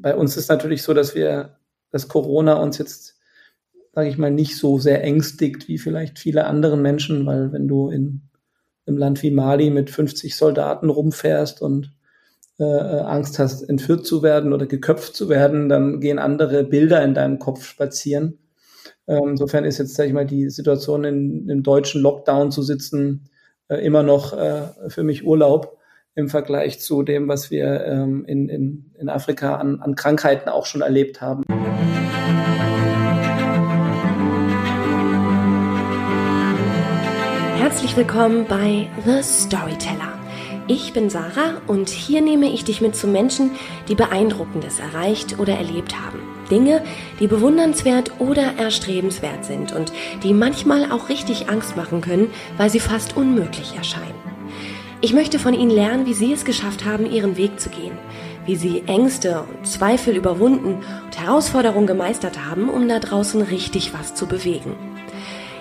bei uns ist natürlich so, dass wir, dass Corona uns jetzt, sage ich mal, nicht so sehr ängstigt wie vielleicht viele anderen Menschen, weil wenn du in einem Land wie Mali mit 50 Soldaten rumfährst und äh, Angst hast, entführt zu werden oder geköpft zu werden, dann gehen andere Bilder in deinem Kopf spazieren. Ähm, insofern ist jetzt, sage ich mal, die Situation in, im deutschen Lockdown zu sitzen äh, immer noch äh, für mich Urlaub im Vergleich zu dem, was wir ähm, in, in, in Afrika an, an Krankheiten auch schon erlebt haben. Herzlich willkommen bei The Storyteller. Ich bin Sarah und hier nehme ich dich mit zu Menschen, die Beeindruckendes erreicht oder erlebt haben. Dinge, die bewundernswert oder erstrebenswert sind und die manchmal auch richtig Angst machen können, weil sie fast unmöglich erscheinen. Ich möchte von Ihnen lernen, wie Sie es geschafft haben, Ihren Weg zu gehen, wie Sie Ängste und Zweifel überwunden und Herausforderungen gemeistert haben, um da draußen richtig was zu bewegen.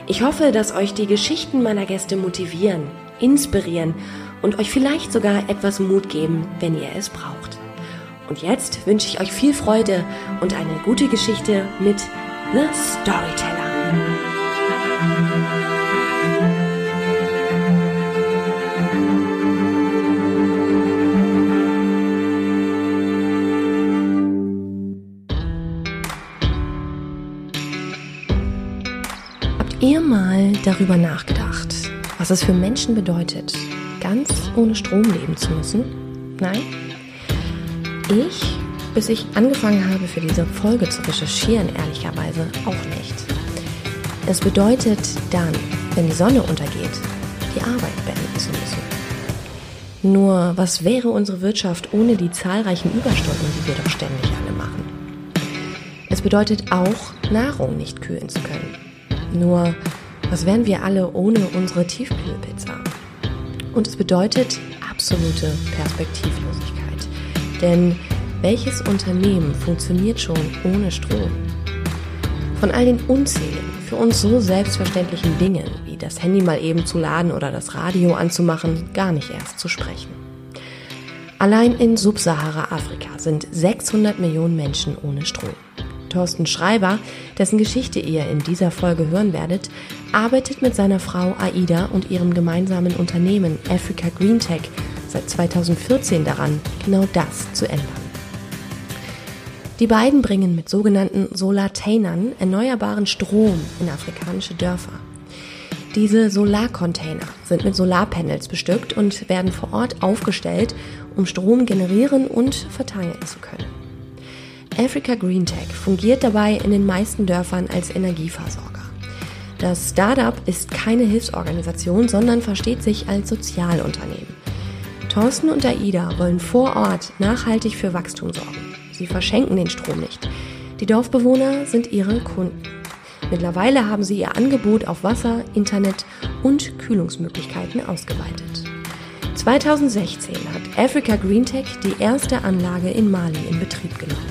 Ich hoffe, dass euch die Geschichten meiner Gäste motivieren, inspirieren und euch vielleicht sogar etwas Mut geben, wenn ihr es braucht. Und jetzt wünsche ich euch viel Freude und eine gute Geschichte mit The Storyteller. Ihr mal darüber nachgedacht, was es für Menschen bedeutet, ganz ohne Strom leben zu müssen? Nein? Ich, bis ich angefangen habe, für diese Folge zu recherchieren, ehrlicherweise auch nicht. Es bedeutet dann, wenn die Sonne untergeht, die Arbeit beenden zu müssen. Nur, was wäre unsere Wirtschaft ohne die zahlreichen Überstunden, die wir doch ständig alle machen? Es bedeutet auch, Nahrung nicht kühlen zu können nur, was wären wir alle ohne unsere Tiefkühlpizza? Und es bedeutet absolute Perspektivlosigkeit. Denn welches Unternehmen funktioniert schon ohne Strom? Von all den unzähligen, für uns so selbstverständlichen Dingen, wie das Handy mal eben zu laden oder das Radio anzumachen, gar nicht erst zu sprechen. Allein in Subsahara-Afrika sind 600 Millionen Menschen ohne Strom. Thorsten Schreiber, dessen Geschichte ihr in dieser Folge hören werdet, arbeitet mit seiner Frau Aida und ihrem gemeinsamen Unternehmen Africa Green Tech seit 2014 daran, genau das zu ändern. Die beiden bringen mit sogenannten Solartainern erneuerbaren Strom in afrikanische Dörfer. Diese Solarcontainer sind mit Solarpanels bestückt und werden vor Ort aufgestellt, um Strom generieren und verteilen zu können. Africa Green Tech fungiert dabei in den meisten Dörfern als Energieversorger. Das Startup ist keine Hilfsorganisation, sondern versteht sich als Sozialunternehmen. Thorsten und Aida wollen vor Ort nachhaltig für Wachstum sorgen. Sie verschenken den Strom nicht. Die Dorfbewohner sind ihre Kunden. Mittlerweile haben sie ihr Angebot auf Wasser, Internet und Kühlungsmöglichkeiten ausgeweitet. 2016 hat Africa Green Tech die erste Anlage in Mali in Betrieb genommen.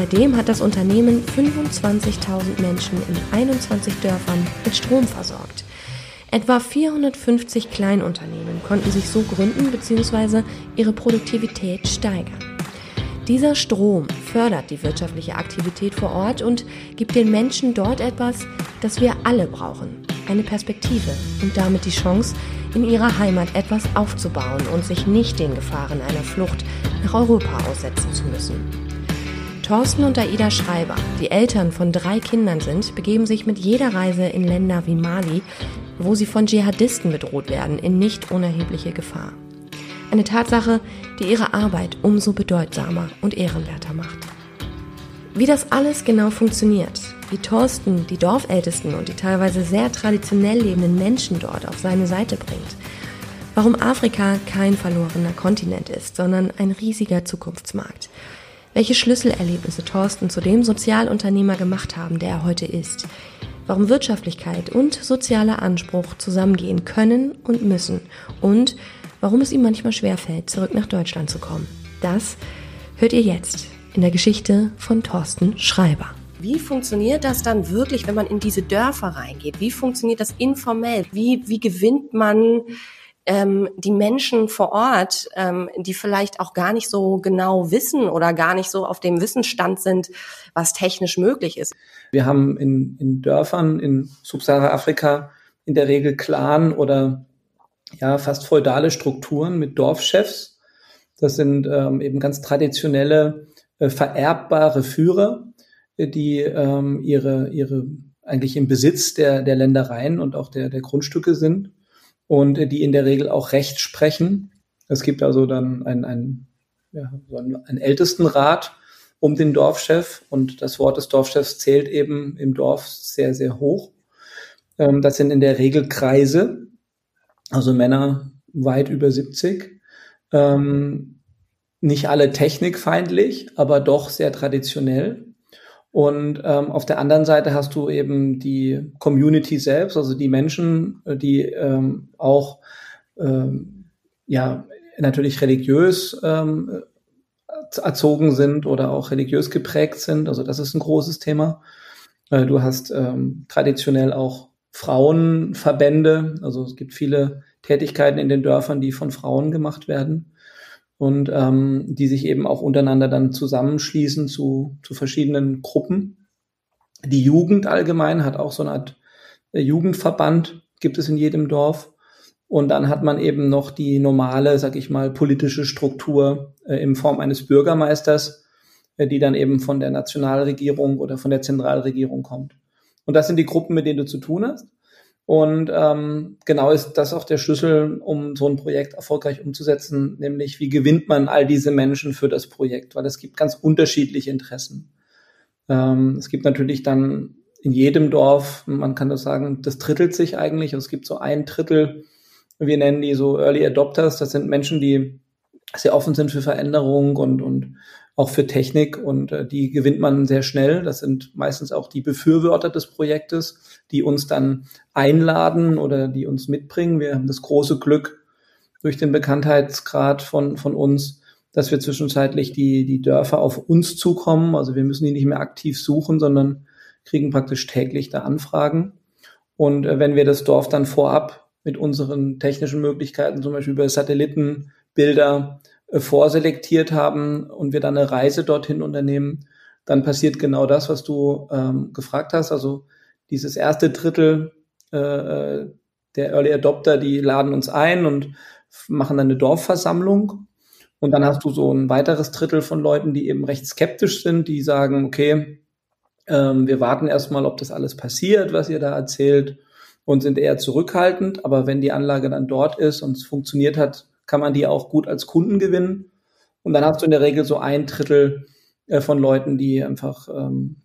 Seitdem hat das Unternehmen 25.000 Menschen in 21 Dörfern mit Strom versorgt. Etwa 450 Kleinunternehmen konnten sich so gründen bzw. ihre Produktivität steigern. Dieser Strom fördert die wirtschaftliche Aktivität vor Ort und gibt den Menschen dort etwas, das wir alle brauchen. Eine Perspektive und damit die Chance, in ihrer Heimat etwas aufzubauen und sich nicht den Gefahren einer Flucht nach Europa aussetzen zu müssen. Thorsten und Aida Schreiber, die Eltern von drei Kindern sind, begeben sich mit jeder Reise in Länder wie Mali, wo sie von Dschihadisten bedroht werden, in nicht unerhebliche Gefahr. Eine Tatsache, die ihre Arbeit umso bedeutsamer und ehrenwerter macht. Wie das alles genau funktioniert, wie Thorsten die Dorfältesten und die teilweise sehr traditionell lebenden Menschen dort auf seine Seite bringt, warum Afrika kein verlorener Kontinent ist, sondern ein riesiger Zukunftsmarkt – welche Schlüsselerlebnisse Thorsten zu dem Sozialunternehmer gemacht haben, der er heute ist, warum Wirtschaftlichkeit und sozialer Anspruch zusammengehen können und müssen und warum es ihm manchmal schwerfällt, zurück nach Deutschland zu kommen. Das hört ihr jetzt in der Geschichte von Thorsten Schreiber. Wie funktioniert das dann wirklich, wenn man in diese Dörfer reingeht? Wie funktioniert das informell? Wie, wie gewinnt man ähm, die Menschen vor Ort, ähm, die vielleicht auch gar nicht so genau wissen oder gar nicht so auf dem Wissensstand sind, was technisch möglich ist. Wir haben in, in Dörfern in Subsahara-Afrika in der Regel Clan oder ja fast feudale Strukturen mit Dorfchefs. Das sind ähm, eben ganz traditionelle, äh, vererbbare Führer, die ähm, ihre, ihre eigentlich im Besitz der, der Ländereien und auch der, der Grundstücke sind und die in der Regel auch Recht sprechen. Es gibt also dann ein, ein, ja, so einen, einen Ältestenrat um den Dorfchef und das Wort des Dorfchefs zählt eben im Dorf sehr, sehr hoch. Ähm, das sind in der Regel Kreise, also Männer weit über 70. Ähm, nicht alle technikfeindlich, aber doch sehr traditionell. Und ähm, auf der anderen Seite hast du eben die Community selbst, also die Menschen, äh, die ähm, auch ähm, ja natürlich religiös ähm, erzogen sind oder auch religiös geprägt sind. Also das ist ein großes Thema. Äh, du hast ähm, traditionell auch Frauenverbände, also es gibt viele Tätigkeiten in den Dörfern, die von Frauen gemacht werden und ähm, die sich eben auch untereinander dann zusammenschließen zu, zu verschiedenen Gruppen. Die Jugend allgemein hat auch so eine Art äh, Jugendverband, gibt es in jedem Dorf. Und dann hat man eben noch die normale, sag ich mal, politische Struktur äh, in Form eines Bürgermeisters, äh, die dann eben von der Nationalregierung oder von der Zentralregierung kommt. Und das sind die Gruppen, mit denen du zu tun hast. Und ähm, genau ist das auch der Schlüssel, um so ein Projekt erfolgreich umzusetzen, nämlich wie gewinnt man all diese Menschen für das Projekt, weil es gibt ganz unterschiedliche Interessen. Ähm, es gibt natürlich dann in jedem Dorf, man kann das sagen, das drittelt sich eigentlich. Also es gibt so ein Drittel, wir nennen die so Early Adopters, das sind Menschen, die sehr offen sind für Veränderung und, und auch für Technik und äh, die gewinnt man sehr schnell. Das sind meistens auch die Befürworter des Projektes, die uns dann einladen oder die uns mitbringen. Wir haben das große Glück durch den Bekanntheitsgrad von, von uns, dass wir zwischenzeitlich die, die Dörfer auf uns zukommen. Also wir müssen die nicht mehr aktiv suchen, sondern kriegen praktisch täglich da Anfragen. Und äh, wenn wir das Dorf dann vorab mit unseren technischen Möglichkeiten, zum Beispiel über Satellitenbilder, vorselektiert haben und wir dann eine Reise dorthin unternehmen, dann passiert genau das, was du ähm, gefragt hast. Also dieses erste Drittel äh, äh der Early Adopter, die laden uns ein und machen dann eine Dorfversammlung. Und dann hast du so ein weiteres Drittel von Leuten, die eben recht skeptisch sind, die sagen, okay, ähm, wir warten erstmal, ob das alles passiert, was ihr da erzählt und sind eher zurückhaltend. Aber wenn die Anlage dann dort ist und es funktioniert hat, kann man die auch gut als Kunden gewinnen. Und dann hast du in der Regel so ein Drittel äh, von Leuten, die einfach ähm,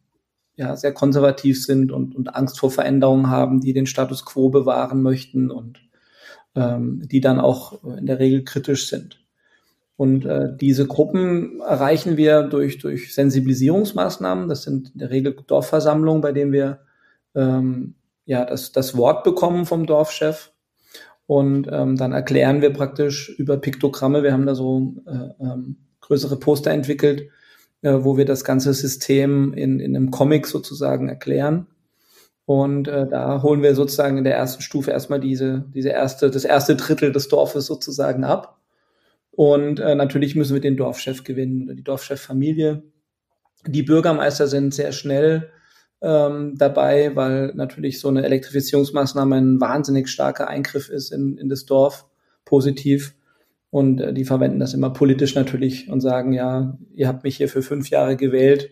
ja, sehr konservativ sind und, und Angst vor Veränderungen haben, die den Status quo bewahren möchten und ähm, die dann auch in der Regel kritisch sind. Und äh, diese Gruppen erreichen wir durch, durch Sensibilisierungsmaßnahmen. Das sind in der Regel Dorfversammlungen, bei denen wir ähm, ja das, das Wort bekommen vom Dorfchef und ähm, dann erklären wir praktisch über Piktogramme, wir haben da so äh, ähm, größere Poster entwickelt, äh, wo wir das ganze System in, in einem Comic sozusagen erklären. Und äh, da holen wir sozusagen in der ersten Stufe erstmal diese, diese erste, das erste Drittel des Dorfes sozusagen ab. Und äh, natürlich müssen wir den Dorfchef gewinnen oder die Dorfcheffamilie. Die Bürgermeister sind sehr schnell ähm, dabei, weil natürlich so eine Elektrifizierungsmaßnahme ein wahnsinnig starker Eingriff ist in, in das Dorf, positiv. Und äh, die verwenden das immer politisch natürlich und sagen, ja, ihr habt mich hier für fünf Jahre gewählt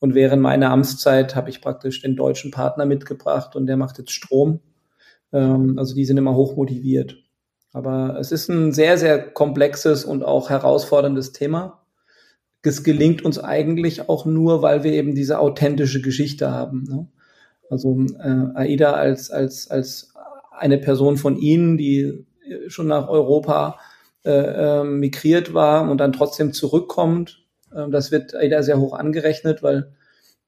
und während meiner Amtszeit habe ich praktisch den deutschen Partner mitgebracht und der macht jetzt Strom. Ähm, also die sind immer hoch motiviert. Aber es ist ein sehr, sehr komplexes und auch herausforderndes Thema das gelingt uns eigentlich auch nur, weil wir eben diese authentische Geschichte haben. Ne? Also äh, Aida als, als, als eine Person von Ihnen, die schon nach Europa äh, äh, migriert war und dann trotzdem zurückkommt, äh, das wird Aida sehr hoch angerechnet, weil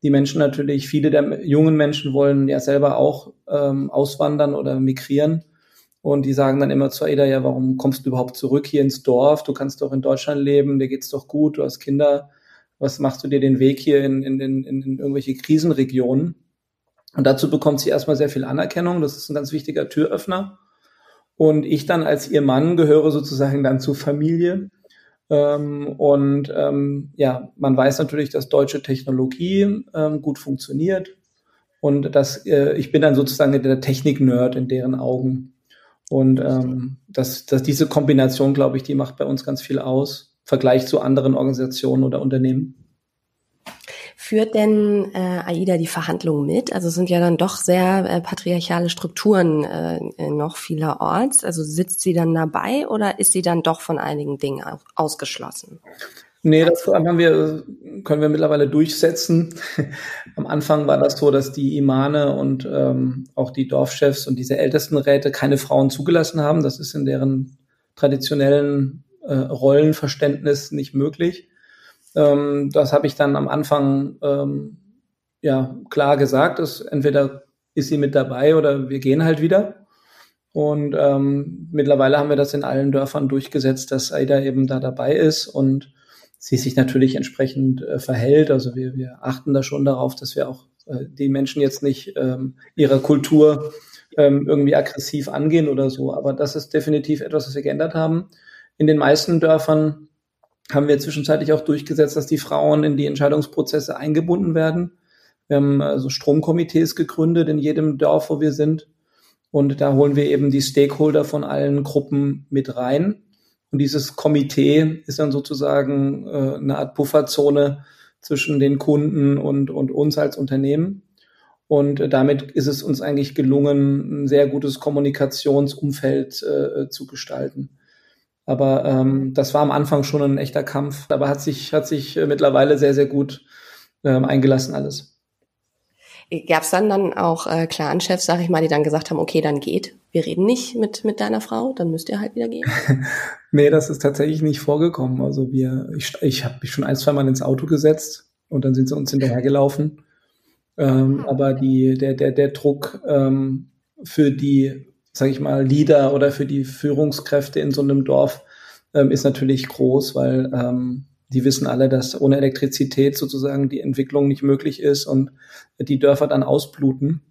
die Menschen natürlich, viele der jungen Menschen wollen ja selber auch ähm, auswandern oder migrieren. Und die sagen dann immer zu Ada, ja, warum kommst du überhaupt zurück hier ins Dorf? Du kannst doch in Deutschland leben, dir geht's doch gut, du hast Kinder. Was machst du dir den Weg hier in, in, in, in irgendwelche Krisenregionen? Und dazu bekommt sie erstmal sehr viel Anerkennung. Das ist ein ganz wichtiger Türöffner. Und ich dann als ihr Mann gehöre sozusagen dann zur Familie. Ähm, und ähm, ja, man weiß natürlich, dass deutsche Technologie ähm, gut funktioniert. Und dass äh, ich bin dann sozusagen der Technik-Nerd in deren Augen. Und ähm, dass, dass diese Kombination, glaube ich, die macht bei uns ganz viel aus, im Vergleich zu anderen Organisationen oder Unternehmen. Führt denn äh, AIDA die Verhandlungen mit? Also sind ja dann doch sehr äh, patriarchale Strukturen äh, noch vielerorts. Also sitzt sie dann dabei oder ist sie dann doch von einigen Dingen ausgeschlossen? Nee, das haben wir, können wir mittlerweile durchsetzen. Am Anfang war das so, dass die Imane und ähm, auch die Dorfchefs und diese Ältestenräte keine Frauen zugelassen haben. Das ist in deren traditionellen äh, Rollenverständnis nicht möglich. Ähm, das habe ich dann am Anfang ähm, ja klar gesagt, dass entweder ist sie mit dabei oder wir gehen halt wieder. Und ähm, mittlerweile haben wir das in allen Dörfern durchgesetzt, dass Aida eben da dabei ist und sie sich natürlich entsprechend äh, verhält. Also wir, wir achten da schon darauf, dass wir auch äh, die Menschen jetzt nicht ähm, ihrer Kultur ähm, irgendwie aggressiv angehen oder so. Aber das ist definitiv etwas, was wir geändert haben. In den meisten Dörfern haben wir zwischenzeitlich auch durchgesetzt, dass die Frauen in die Entscheidungsprozesse eingebunden werden. Wir haben also Stromkomitees gegründet in jedem Dorf, wo wir sind. Und da holen wir eben die Stakeholder von allen Gruppen mit rein. Und dieses Komitee ist dann sozusagen äh, eine Art Pufferzone zwischen den Kunden und, und uns als Unternehmen. Und äh, damit ist es uns eigentlich gelungen, ein sehr gutes Kommunikationsumfeld äh, zu gestalten. Aber ähm, das war am Anfang schon ein echter Kampf, aber hat sich, hat sich äh, mittlerweile sehr, sehr gut ähm, eingelassen alles. Gab es dann dann auch äh, Clan-Chefs, sag ich mal, die dann gesagt haben, okay, dann geht, wir reden nicht mit, mit deiner Frau, dann müsst ihr halt wieder gehen? nee, das ist tatsächlich nicht vorgekommen. Also wir, ich, ich habe mich schon ein, zwei Mal ins Auto gesetzt und dann sind sie uns hinterhergelaufen. Ähm, ah. aber die, der, der, der Druck ähm, für die sage ich mal, Leader oder für die Führungskräfte in so einem Dorf ähm, ist natürlich groß, weil ähm, die wissen alle, dass ohne Elektrizität sozusagen die Entwicklung nicht möglich ist und die Dörfer dann ausbluten,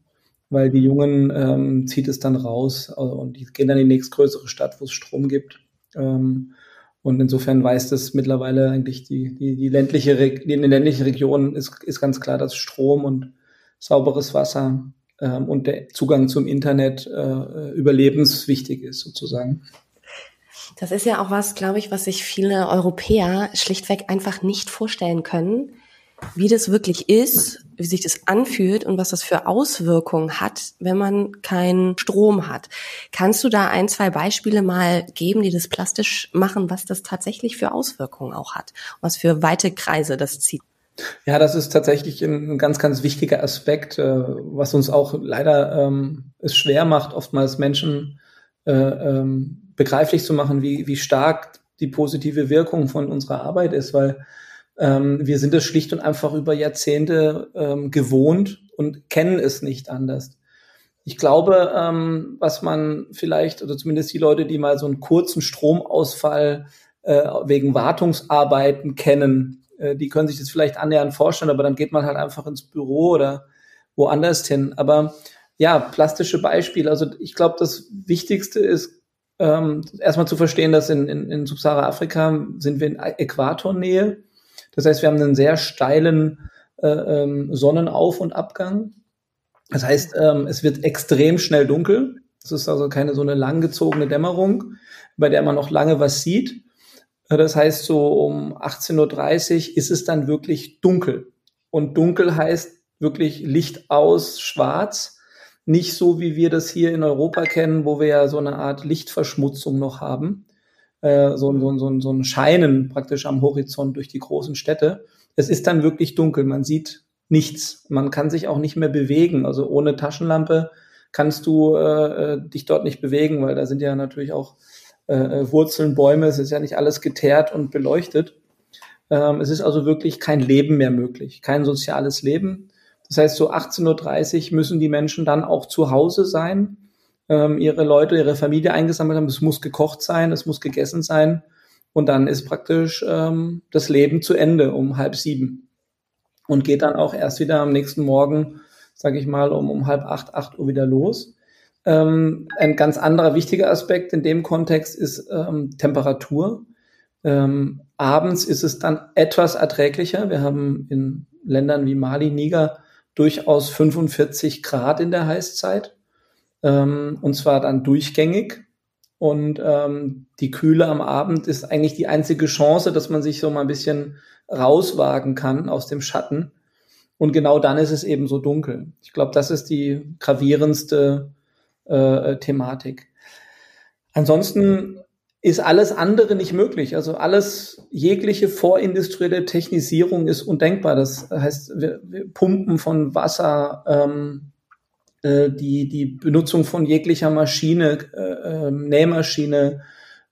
weil die Jungen ähm, zieht es dann raus also, und die gehen dann in die nächstgrößere Stadt, wo es Strom gibt. Ähm, und insofern weiß das mittlerweile eigentlich die, die, die ländliche, die ländliche Region ist, ist ganz klar, dass Strom und sauberes Wasser ähm, und der Zugang zum Internet äh, überlebenswichtig ist sozusagen. Das ist ja auch was, glaube ich, was sich viele Europäer schlichtweg einfach nicht vorstellen können, wie das wirklich ist, wie sich das anfühlt und was das für Auswirkungen hat, wenn man keinen Strom hat. Kannst du da ein, zwei Beispiele mal geben, die das plastisch machen, was das tatsächlich für Auswirkungen auch hat, was für weite Kreise das zieht? Ja, das ist tatsächlich ein ganz, ganz wichtiger Aspekt, äh, was uns auch leider ähm, es schwer macht, oftmals Menschen äh, ähm, begreiflich zu machen, wie, wie stark die positive Wirkung von unserer Arbeit ist, weil ähm, wir sind es schlicht und einfach über Jahrzehnte ähm, gewohnt und kennen es nicht anders. Ich glaube, ähm, was man vielleicht, oder zumindest die Leute, die mal so einen kurzen Stromausfall äh, wegen Wartungsarbeiten kennen, äh, die können sich das vielleicht annähernd vorstellen, aber dann geht man halt einfach ins Büro oder woanders hin. Aber ja, plastische Beispiele. Also ich glaube, das Wichtigste ist ähm, erstmal zu verstehen, dass in, in, in Subsahara-Afrika sind wir in Äquatornähe. Das heißt, wir haben einen sehr steilen äh, ähm, Sonnenauf- und Abgang. Das heißt, ähm, es wird extrem schnell dunkel. Es ist also keine so eine langgezogene Dämmerung, bei der man noch lange was sieht. Das heißt, so um 18.30 Uhr ist es dann wirklich dunkel. Und dunkel heißt wirklich Licht aus, schwarz. Nicht so, wie wir das hier in Europa kennen, wo wir ja so eine Art Lichtverschmutzung noch haben. Äh, so, so, so, so ein Scheinen praktisch am Horizont durch die großen Städte. Es ist dann wirklich dunkel. Man sieht nichts. Man kann sich auch nicht mehr bewegen. Also ohne Taschenlampe kannst du äh, äh dich dort nicht bewegen, weil da sind ja natürlich auch äh, äh, Wurzeln, Bäume, es ist ja nicht alles geteert und beleuchtet. Ähm, es ist also wirklich kein Leben mehr möglich, kein soziales Leben. Das heißt, so 18.30 Uhr müssen die Menschen dann auch zu Hause sein, ähm, ihre Leute, ihre Familie eingesammelt haben. Es muss gekocht sein, es muss gegessen sein. Und dann ist praktisch ähm, das Leben zu Ende um halb sieben. Und geht dann auch erst wieder am nächsten Morgen, sage ich mal, um, um halb acht, acht Uhr wieder los. Ähm, ein ganz anderer wichtiger Aspekt in dem Kontext ist ähm, Temperatur. Ähm, abends ist es dann etwas erträglicher. Wir haben in Ländern wie Mali, Niger durchaus 45 Grad in der Heißzeit. Ähm, und zwar dann durchgängig. Und ähm, die Kühle am Abend ist eigentlich die einzige Chance, dass man sich so mal ein bisschen rauswagen kann aus dem Schatten. Und genau dann ist es eben so dunkel. Ich glaube, das ist die gravierendste äh, Thematik. Ansonsten ist alles andere nicht möglich. Also alles, jegliche vorindustrielle Technisierung ist undenkbar. Das heißt, wir, wir Pumpen von Wasser, ähm, äh, die, die Benutzung von jeglicher Maschine, äh, äh, Nähmaschine,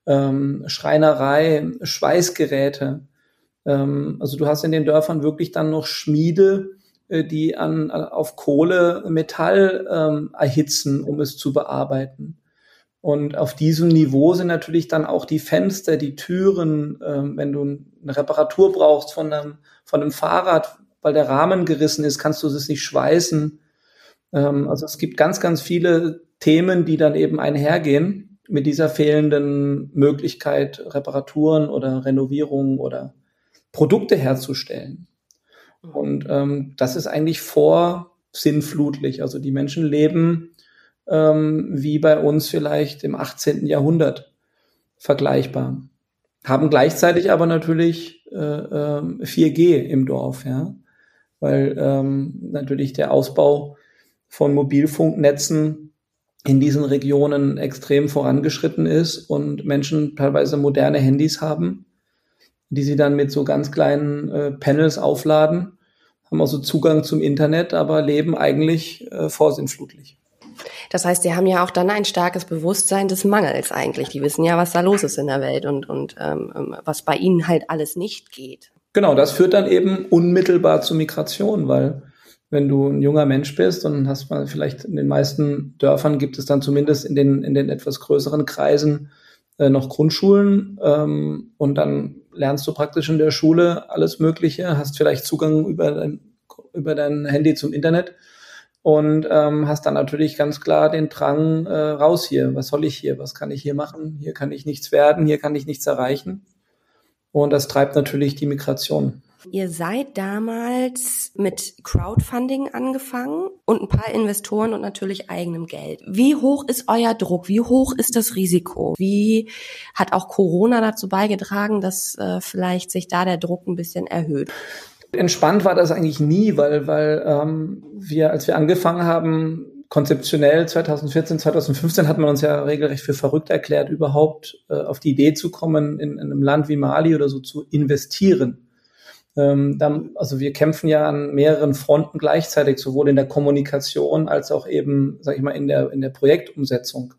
ähm, Schreinerei, Schweißgeräte. Ähm, also du hast in den Dörfern wirklich dann noch Schmiede, äh, die an, auf Kohle Metall ähm, erhitzen, um es zu bearbeiten. Und auf diesem Niveau sind natürlich dann auch die Fenster, die Türen, ähm, wenn du eine Reparatur brauchst von einem, von einem Fahrrad, weil der Rahmen gerissen ist, kannst du es nicht schweißen. Ähm, also es gibt ganz, ganz viele Themen, die dann eben einhergehen mit dieser fehlenden Möglichkeit, Reparaturen oder Renovierungen oder Produkte herzustellen. Mhm. Und ähm, das ist eigentlich vorsinnflutlich. Also die Menschen leben ähm, wie bei uns vielleicht im 18. Jahrhundert vergleichbar. Haben gleichzeitig aber natürlich äh, äh, 4G im Dorf, ja, weil ähm, natürlich der Ausbau von Mobilfunknetzen in diesen Regionen extrem vorangeschritten ist und Menschen teilweise moderne Handys haben, die sie dann mit so ganz kleinen äh, Panels aufladen, haben also Zugang zum Internet, aber leben eigentlich äh, vorsinnflutlich. Das heißt, die haben ja auch dann ein starkes Bewusstsein des Mangels eigentlich. Die wissen ja, was da los ist in der Welt und, und ähm, ähm, was bei ihnen halt alles nicht geht. Genau, das führt dann eben unmittelbar zu Migration, weil wenn du ein junger Mensch bist und hast mal vielleicht in den meisten Dörfern gibt es dann zumindest in den, in den etwas größeren Kreisen äh, noch Grundschulen ähm, und dann lernst du praktisch in der Schule alles Mögliche, hast vielleicht Zugang über dein, über dein Handy zum Internet und ähm, hast dann natürlich ganz klar den Drang äh, raus hier. Was soll ich hier? Was kann ich hier machen? Hier kann ich nichts werden, hier kann ich nichts erreichen. Und das treibt natürlich die Migration. Ihr seid damals mit Crowdfunding angefangen und ein paar Investoren und natürlich eigenem Geld. Wie hoch ist euer Druck? Wie hoch ist das Risiko? Wie hat auch Corona dazu beigetragen, dass äh, vielleicht sich da der Druck ein bisschen erhöht? Entspannt war das eigentlich nie, weil, weil ähm, wir, als wir angefangen haben, konzeptionell 2014, 2015 hat man uns ja regelrecht für verrückt erklärt, überhaupt äh, auf die Idee zu kommen, in, in einem Land wie Mali oder so zu investieren. Ähm, dann, also wir kämpfen ja an mehreren Fronten gleichzeitig, sowohl in der Kommunikation als auch eben, sag ich mal, in der, in der Projektumsetzung.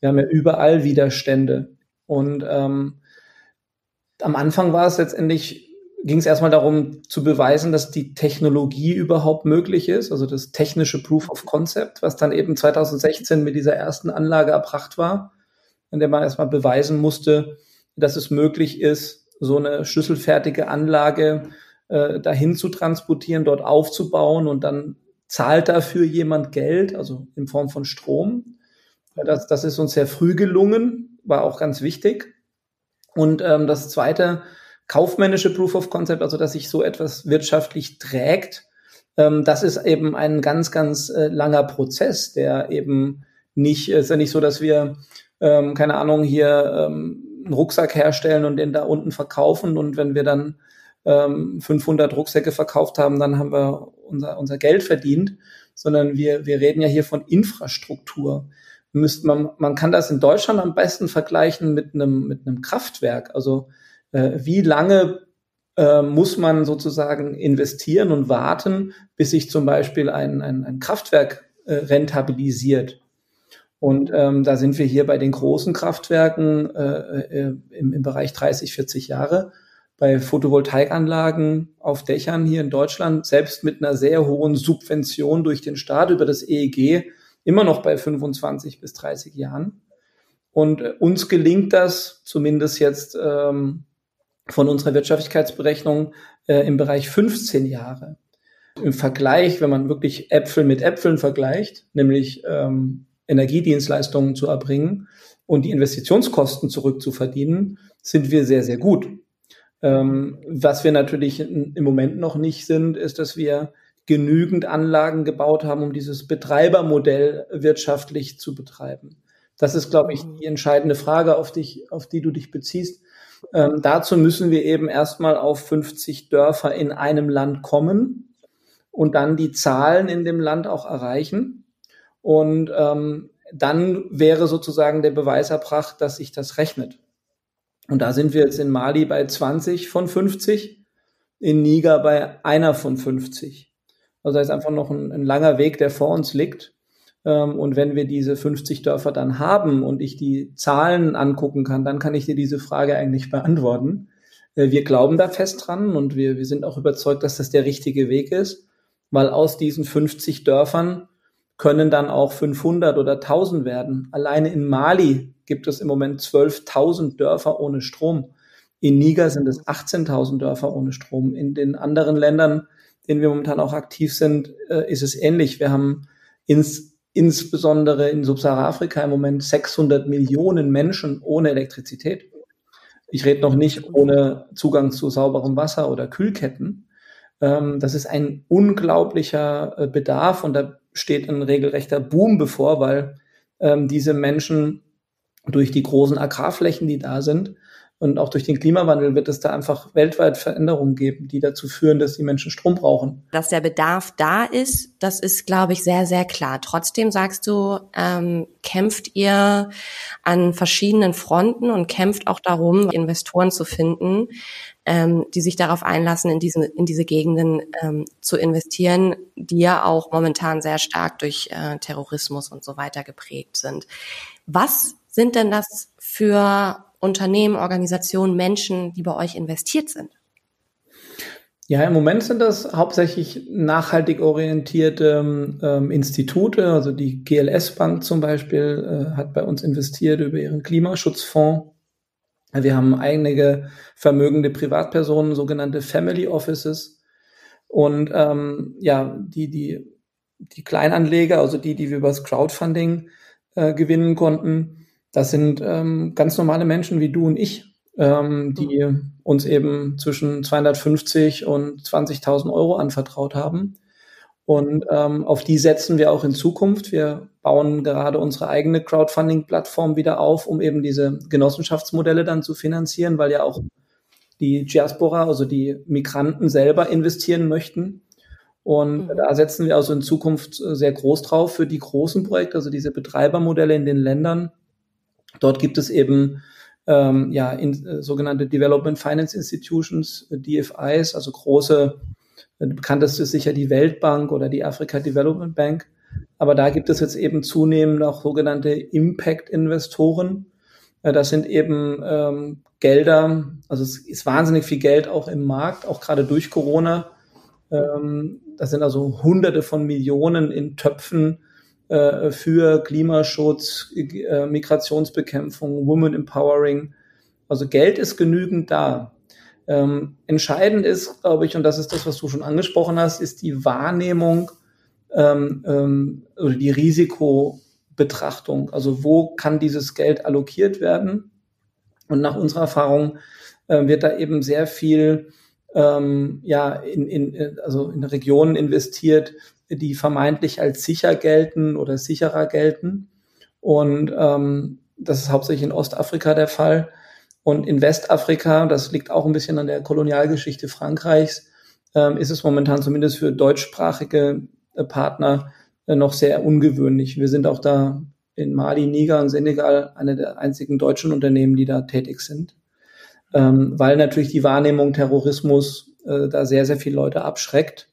Wir haben ja überall Widerstände. Und ähm, am Anfang war es letztendlich ging es erstmal darum zu beweisen, dass die Technologie überhaupt möglich ist, also das technische Proof of Concept, was dann eben 2016 mit dieser ersten Anlage erbracht war, in der man erstmal beweisen musste, dass es möglich ist, so eine schlüsselfertige Anlage äh, dahin zu transportieren, dort aufzubauen und dann zahlt dafür jemand Geld, also in Form von Strom. Das, das ist uns sehr früh gelungen, war auch ganz wichtig. Und ähm, das Zweite, kaufmännische Proof of Concept, also dass sich so etwas wirtschaftlich trägt, ähm, das ist eben ein ganz, ganz äh, langer Prozess, der eben nicht, ist ja nicht so, dass wir, ähm, keine Ahnung, hier ähm, einen Rucksack herstellen und den da unten verkaufen und wenn wir dann ähm, 500 Rucksäcke verkauft haben, dann haben wir unser, unser Geld verdient, sondern wir, wir reden ja hier von Infrastruktur. Müsst man, man kann das in Deutschland am besten vergleichen mit einem, mit einem Kraftwerk. Also wie lange äh, muss man sozusagen investieren und warten, bis sich zum Beispiel ein, ein, ein Kraftwerk äh, rentabilisiert. Und ähm, da sind wir hier bei den großen Kraftwerken äh, äh, im, im Bereich 30, 40 Jahre. Bei Photovoltaikanlagen auf Dächern hier in Deutschland, selbst mit einer sehr hohen Subvention durch den Staat über das EEG, immer noch bei 25 bis 30 Jahren. Und äh, uns gelingt das, zumindest jetzt ähm, von unserer Wirtschaftlichkeitsberechnung äh, im Bereich 15 Jahre. Im Vergleich, wenn man wirklich Äpfel mit Äpfeln vergleicht, nämlich ähm, Energiedienstleistungen zu erbringen und die Investitionskosten zurückzuverdienen, sind wir sehr, sehr gut. Ähm, was wir natürlich im Moment noch nicht sind, ist, dass wir genügend Anlagen gebaut haben, um dieses Betreibermodell wirtschaftlich zu betreiben. Das ist, glaube ich, die entscheidende Frage, auf, dich, auf die du dich beziehst. Ähm, dazu müssen wir eben erstmal auf 50 Dörfer in einem Land kommen und dann die Zahlen in dem Land auch erreichen. Und ähm, dann wäre sozusagen der Beweis erbracht, dass sich das rechnet. Und da sind wir jetzt in Mali bei 20 von 50, in Niger bei einer von 50. Also da ist einfach noch ein, ein langer Weg, der vor uns liegt. Ähm, und wenn wir diese 50 Dörfer dann haben und ich die Zahlen angucken kann, dann kann ich dir diese Frage eigentlich beantworten. Äh, wir glauben da fest dran und wir, wir sind auch überzeugt, dass das der richtige Weg ist, weil aus diesen 50 Dörfern können dann auch 500 oder 1000 werden. Alleine in Mali gibt es im Moment 12.000 Dörfer ohne Strom. In Niger sind es 18.000 Dörfer ohne Strom. In den anderen Ländern, in denen wir momentan auch aktiv sind, äh, ist es ähnlich. Wir haben ins, insbesondere in Subsahara-Afrika im Moment 600 Millionen Menschen ohne Elektrizität. Ich rede noch nicht ohne Zugang zu sauberem Wasser oder Kühlketten. Ähm, das ist ein unglaublicher äh, Bedarf und da steht ein regelrechter Boom bevor, weil ähm, diese Menschen durch die großen Agrarflächen, die da sind, und auch durch den Klimawandel wird es da einfach weltweit Veränderungen geben, die dazu führen, dass die Menschen Strom brauchen. Dass der Bedarf da ist, das ist, glaube ich, sehr, sehr klar. Trotzdem sagst du, ähm, kämpft ihr an verschiedenen Fronten und kämpft auch darum, Investoren zu finden, ähm, die sich darauf einlassen, in diese, in diese Gegenden ähm, zu investieren, die ja auch momentan sehr stark durch äh, Terrorismus und so weiter geprägt sind. Was sind denn das für Unternehmen, Organisationen, Menschen, die bei euch investiert sind? Ja, im Moment sind das hauptsächlich nachhaltig orientierte ähm, Institute. Also die GLS Bank zum Beispiel äh, hat bei uns investiert über ihren Klimaschutzfonds. Wir haben einige vermögende Privatpersonen, sogenannte Family Offices. Und ähm, ja, die, die, die Kleinanleger, also die, die wir über das Crowdfunding äh, gewinnen konnten, das sind ähm, ganz normale Menschen wie du und ich, ähm, die mhm. uns eben zwischen 250 und 20.000 Euro anvertraut haben. Und ähm, auf die setzen wir auch in Zukunft. Wir bauen gerade unsere eigene Crowdfunding-Plattform wieder auf, um eben diese Genossenschaftsmodelle dann zu finanzieren, weil ja auch die Diaspora, also die Migranten selber investieren möchten. Und mhm. da setzen wir also in Zukunft sehr groß drauf für die großen Projekte, also diese Betreibermodelle in den Ländern, Dort gibt es eben ähm, ja in, äh, sogenannte Development Finance Institutions, äh, DFIs, also große, äh, bekannteste ist sicher die Weltbank oder die Africa Development Bank. Aber da gibt es jetzt eben zunehmend auch sogenannte Impact-Investoren. Äh, das sind eben ähm, Gelder, also es ist wahnsinnig viel Geld auch im Markt, auch gerade durch Corona. Ähm, das sind also Hunderte von Millionen in Töpfen äh, für Klimaschutz, äh, Migrationsbekämpfung, Women Empowering. Also Geld ist genügend da. Ähm, entscheidend ist, glaube ich, und das ist das, was du schon angesprochen hast, ist die Wahrnehmung ähm, ähm, oder die Risikobetrachtung. Also wo kann dieses Geld allokiert werden? Und nach unserer Erfahrung äh, wird da eben sehr viel ähm, ja in, in also in Regionen investiert, die vermeintlich als sicher gelten oder sicherer gelten. Und ähm, das ist hauptsächlich in Ostafrika der Fall. Und in Westafrika, das liegt auch ein bisschen an der Kolonialgeschichte Frankreichs, ähm, ist es momentan zumindest für deutschsprachige äh, Partner äh, noch sehr ungewöhnlich. Wir sind auch da in Mali, Niger und Senegal eine der einzigen deutschen Unternehmen, die da tätig sind. Ähm, weil natürlich die Wahrnehmung Terrorismus äh, da sehr, sehr viele Leute abschreckt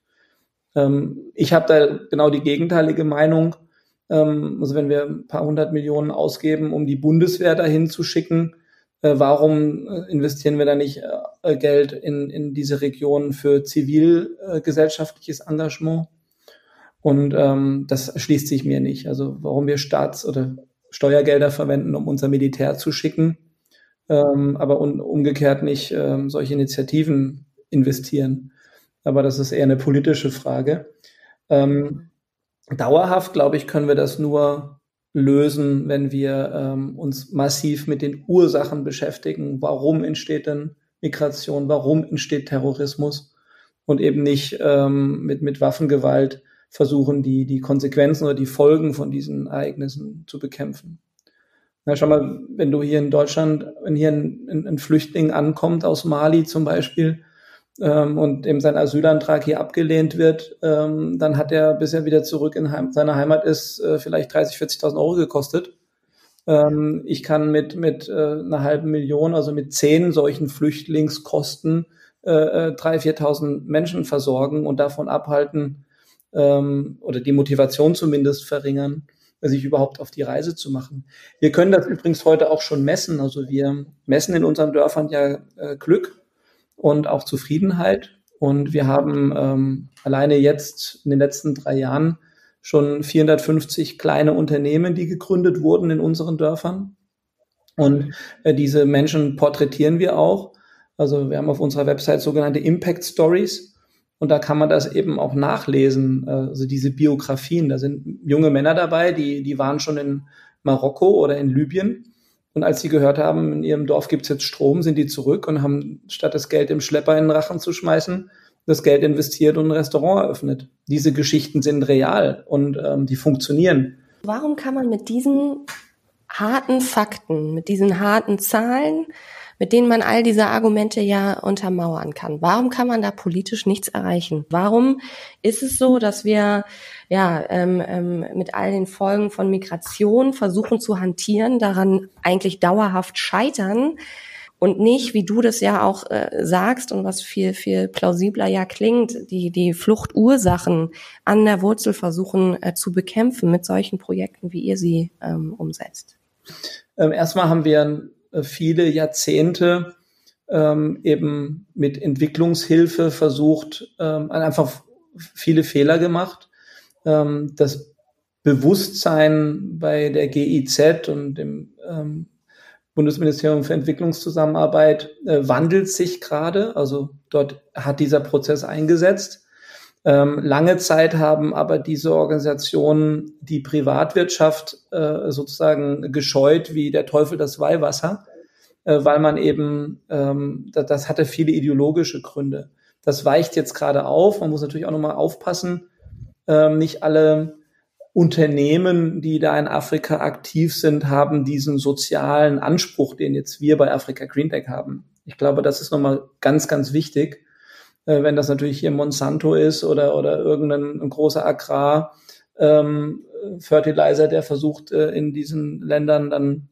ähm, ich habe da genau die gegenteilige Meinung. Ähm, also wenn wir ein paar hundert Millionen ausgeben, um die Bundeswehr dahin zu schicken, äh, warum äh, investieren wir da nicht äh, Geld in, in diese Region für zivilgesellschaftliches äh, Engagement? Und ähm, das schließt sich mir nicht. Also warum wir Staats- oder Steuergelder verwenden, um unser Militär zu schicken, ähm, aber un umgekehrt nicht ähm, solche Initiativen investieren aber das ist eher eine politische Frage. Ähm, dauerhaft, glaube ich, können wir das nur lösen, wenn wir ähm, uns massiv mit den Ursachen beschäftigen. Warum entsteht denn Migration? Warum entsteht Terrorismus? Und eben nicht ähm, mit, mit Waffengewalt versuchen, die, die Konsequenzen oder die Folgen von diesen Ereignissen zu bekämpfen. Na, schau mal, wenn du hier in Deutschland, wenn hier ein, ein, ein Flüchtling ankommt aus Mali zum Beispiel, ähm, und eben sein Asylantrag hier abgelehnt wird, ähm, dann hat er, bis er wieder zurück in Heim, seiner Heimat ist, äh, vielleicht 30, 40.000 Euro gekostet. Ähm, ich kann mit, mit äh, einer halben Million, also mit zehn solchen Flüchtlingskosten, äh, 3.000, äh, 4.000 Menschen versorgen und davon abhalten ähm, oder die Motivation zumindest verringern, sich überhaupt auf die Reise zu machen. Wir können das übrigens heute auch schon messen. Also wir messen in unseren Dörfern ja äh, Glück und auch Zufriedenheit. Und wir haben ähm, alleine jetzt in den letzten drei Jahren schon 450 kleine Unternehmen, die gegründet wurden in unseren Dörfern. Und äh, diese Menschen porträtieren wir auch. Also wir haben auf unserer Website sogenannte Impact Stories. Und da kann man das eben auch nachlesen, also diese Biografien. Da sind junge Männer dabei, die, die waren schon in Marokko oder in Libyen und als sie gehört haben, in ihrem Dorf gibt's jetzt Strom, sind die zurück und haben statt das Geld im Schlepper in den Rachen zu schmeißen, das Geld investiert und ein Restaurant eröffnet. Diese Geschichten sind real und ähm, die funktionieren. Warum kann man mit diesen harten Fakten, mit diesen harten Zahlen mit denen man all diese Argumente ja untermauern kann. Warum kann man da politisch nichts erreichen? Warum ist es so, dass wir ja ähm, ähm, mit all den Folgen von Migration versuchen zu hantieren, daran eigentlich dauerhaft scheitern? und nicht, wie du das ja auch äh, sagst und was viel, viel plausibler ja klingt, die, die Fluchtursachen an der Wurzel versuchen äh, zu bekämpfen mit solchen Projekten, wie ihr sie ähm, umsetzt? Ähm, erstmal haben wir viele Jahrzehnte ähm, eben mit Entwicklungshilfe versucht, ähm, einfach viele Fehler gemacht. Ähm, das Bewusstsein bei der GIZ und dem ähm, Bundesministerium für Entwicklungszusammenarbeit äh, wandelt sich gerade. Also dort hat dieser Prozess eingesetzt. Ähm, lange Zeit haben aber diese Organisationen die Privatwirtschaft äh, sozusagen gescheut wie der Teufel das Weihwasser, äh, weil man eben, ähm, das, das hatte viele ideologische Gründe. Das weicht jetzt gerade auf. Man muss natürlich auch nochmal aufpassen, ähm, nicht alle Unternehmen, die da in Afrika aktiv sind, haben diesen sozialen Anspruch, den jetzt wir bei Afrika Green Tech haben. Ich glaube, das ist nochmal ganz, ganz wichtig äh, wenn das natürlich hier Monsanto ist oder, oder irgendein großer Agrar, ähm, Fertilizer, der versucht, äh, in diesen Ländern dann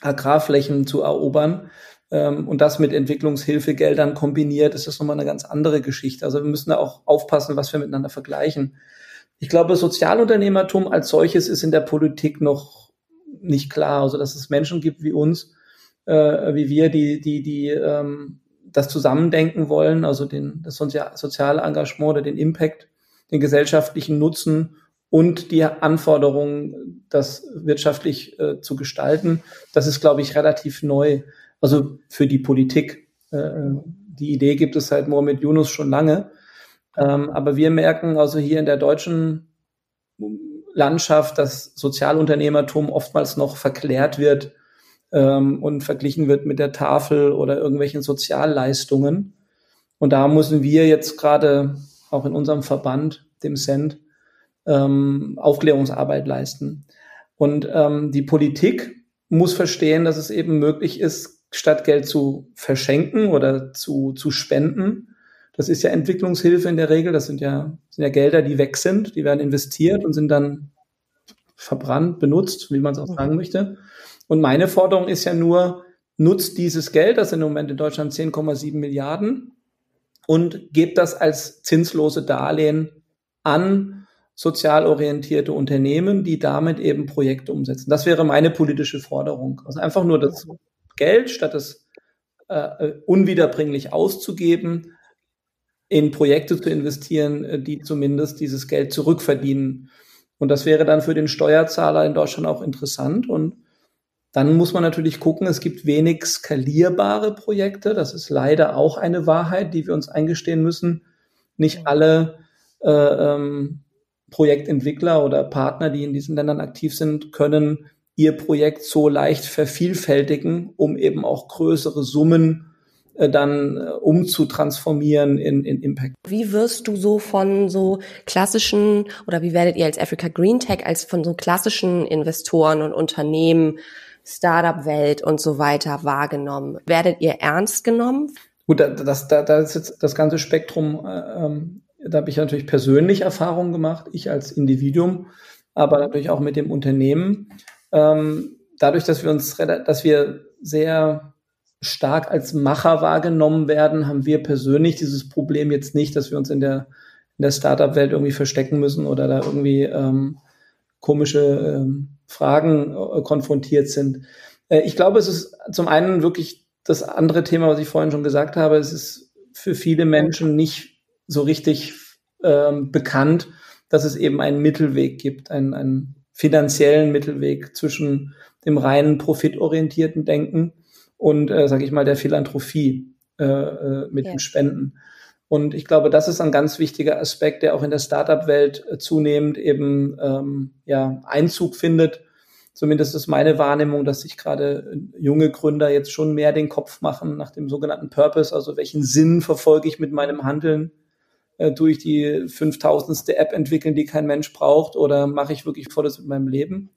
Agrarflächen zu erobern ähm, und das mit Entwicklungshilfegeldern kombiniert, ist das nochmal eine ganz andere Geschichte. Also wir müssen da auch aufpassen, was wir miteinander vergleichen. Ich glaube, Sozialunternehmertum als solches ist in der Politik noch nicht klar. Also dass es Menschen gibt wie uns, äh, wie wir, die, die, die ähm, das Zusammendenken wollen, also den, das soziale Engagement oder den Impact, den gesellschaftlichen Nutzen und die Anforderungen, das wirtschaftlich äh, zu gestalten. Das ist, glaube ich, relativ neu. Also für die Politik. Äh, die Idee gibt es seit Mohamed Yunus schon lange. Ähm, aber wir merken also hier in der deutschen Landschaft, dass Sozialunternehmertum oftmals noch verklärt wird ähm, und verglichen wird mit der Tafel oder irgendwelchen Sozialleistungen. Und da müssen wir jetzt gerade auch in unserem Verband, dem Cent, ähm, Aufklärungsarbeit leisten. Und ähm, die Politik muss verstehen, dass es eben möglich ist, statt Geld zu verschenken oder zu, zu spenden. Das ist ja Entwicklungshilfe in der Regel. Das sind ja, sind ja Gelder, die weg sind, die werden investiert und sind dann verbrannt, benutzt, wie man es auch sagen möchte. Und meine Forderung ist ja nur, nutzt dieses Geld, das sind im Moment in Deutschland 10,7 Milliarden, und gebt das als zinslose Darlehen an sozial orientierte Unternehmen, die damit eben Projekte umsetzen. Das wäre meine politische Forderung. Also einfach nur das Geld, statt es äh, unwiederbringlich auszugeben, in Projekte zu investieren, äh, die zumindest dieses Geld zurückverdienen. Und das wäre dann für den Steuerzahler in Deutschland auch interessant. Und dann muss man natürlich gucken, es gibt wenig skalierbare Projekte. Das ist leider auch eine Wahrheit, die wir uns eingestehen müssen. Nicht alle äh, ähm, Projektentwickler oder Partner, die in diesen Ländern aktiv sind, können ihr Projekt so leicht vervielfältigen, um eben auch größere Summen äh, dann äh, umzutransformieren in, in Impact. Wie wirst du so von so klassischen oder wie werdet ihr als Africa Green Tech als von so klassischen Investoren und Unternehmen, Startup-Welt und so weiter wahrgenommen? Werdet ihr ernst genommen? Gut, da, das, da, ist jetzt das ganze Spektrum, äh, ähm, da habe ich natürlich persönlich Erfahrungen gemacht, ich als Individuum, aber natürlich auch mit dem Unternehmen. Ähm, dadurch, dass wir uns, dass wir sehr stark als Macher wahrgenommen werden, haben wir persönlich dieses Problem jetzt nicht, dass wir uns in der, in der Startup-Welt irgendwie verstecken müssen oder da irgendwie ähm, komische ähm, Fragen äh, konfrontiert sind. Äh, ich glaube, es ist zum einen wirklich das andere Thema, was ich vorhin schon gesagt habe. Es ist für viele Menschen nicht so richtig ähm, bekannt, dass es eben einen Mittelweg gibt, einen, einen finanziellen Mittelweg zwischen dem reinen profitorientierten Denken und, äh, sage ich mal, der Philanthropie äh, äh, mit ja. den Spenden. Und ich glaube, das ist ein ganz wichtiger Aspekt, der auch in der Startup-Welt äh, zunehmend eben ähm, ja, Einzug findet. Zumindest ist meine Wahrnehmung, dass sich gerade äh, junge Gründer jetzt schon mehr den Kopf machen nach dem sogenannten Purpose, also welchen Sinn verfolge ich mit meinem Handeln? Äh, durch die 5000. App entwickeln, die kein Mensch braucht, oder mache ich wirklich Volles mit meinem Leben?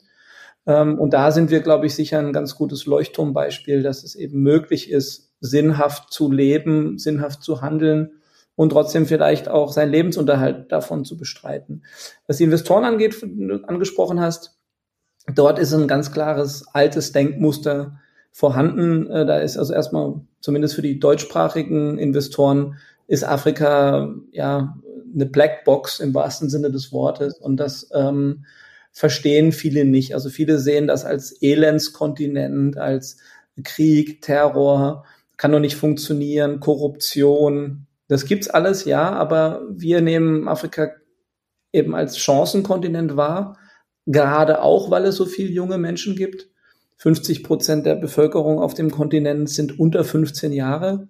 Ähm, und da sind wir, glaube ich, sicher ein ganz gutes Leuchtturmbeispiel, dass es eben möglich ist, sinnhaft zu leben, sinnhaft zu handeln und trotzdem vielleicht auch seinen Lebensunterhalt davon zu bestreiten. Was die Investoren angeht, angesprochen hast, dort ist ein ganz klares altes Denkmuster vorhanden. Äh, da ist also erstmal zumindest für die deutschsprachigen Investoren ist Afrika ja eine Blackbox im wahrsten Sinne des Wortes und das ähm, verstehen viele nicht. Also viele sehen das als Elendskontinent, als Krieg, Terror, kann doch nicht funktionieren, Korruption. Das gibt's alles, ja, aber wir nehmen Afrika eben als Chancenkontinent wahr, gerade auch, weil es so viele junge Menschen gibt. 50 Prozent der Bevölkerung auf dem Kontinent sind unter 15 Jahre.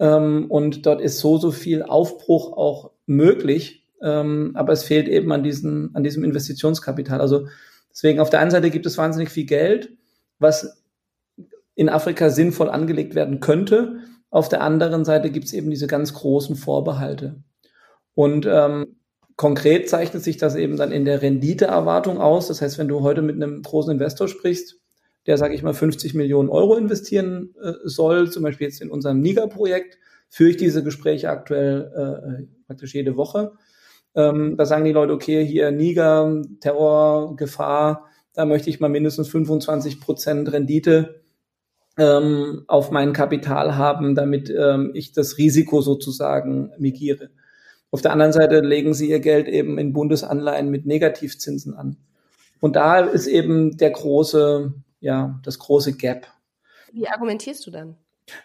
Ähm, und dort ist so, so viel Aufbruch auch möglich ähm, aber es fehlt eben an, diesen, an diesem Investitionskapital. Also deswegen auf der einen Seite gibt es wahnsinnig viel Geld, was in Afrika sinnvoll angelegt werden könnte. Auf der anderen Seite gibt es eben diese ganz großen Vorbehalte. Und ähm, konkret zeichnet sich das eben dann in der Renditeerwartung aus. Das heißt, wenn du heute mit einem großen Investor sprichst, der, sage ich mal, 50 Millionen Euro investieren äh, soll, zum Beispiel jetzt in unserem Niger-Projekt, führe ich diese Gespräche aktuell äh, praktisch jede Woche. Ähm, da sagen die Leute, okay, hier Niger, Terror, Gefahr, da möchte ich mal mindestens 25 Prozent Rendite ähm, auf mein Kapital haben, damit ähm, ich das Risiko sozusagen migiere. Auf der anderen Seite legen sie ihr Geld eben in Bundesanleihen mit Negativzinsen an. Und da ist eben der große, ja, das große Gap. Wie argumentierst du dann?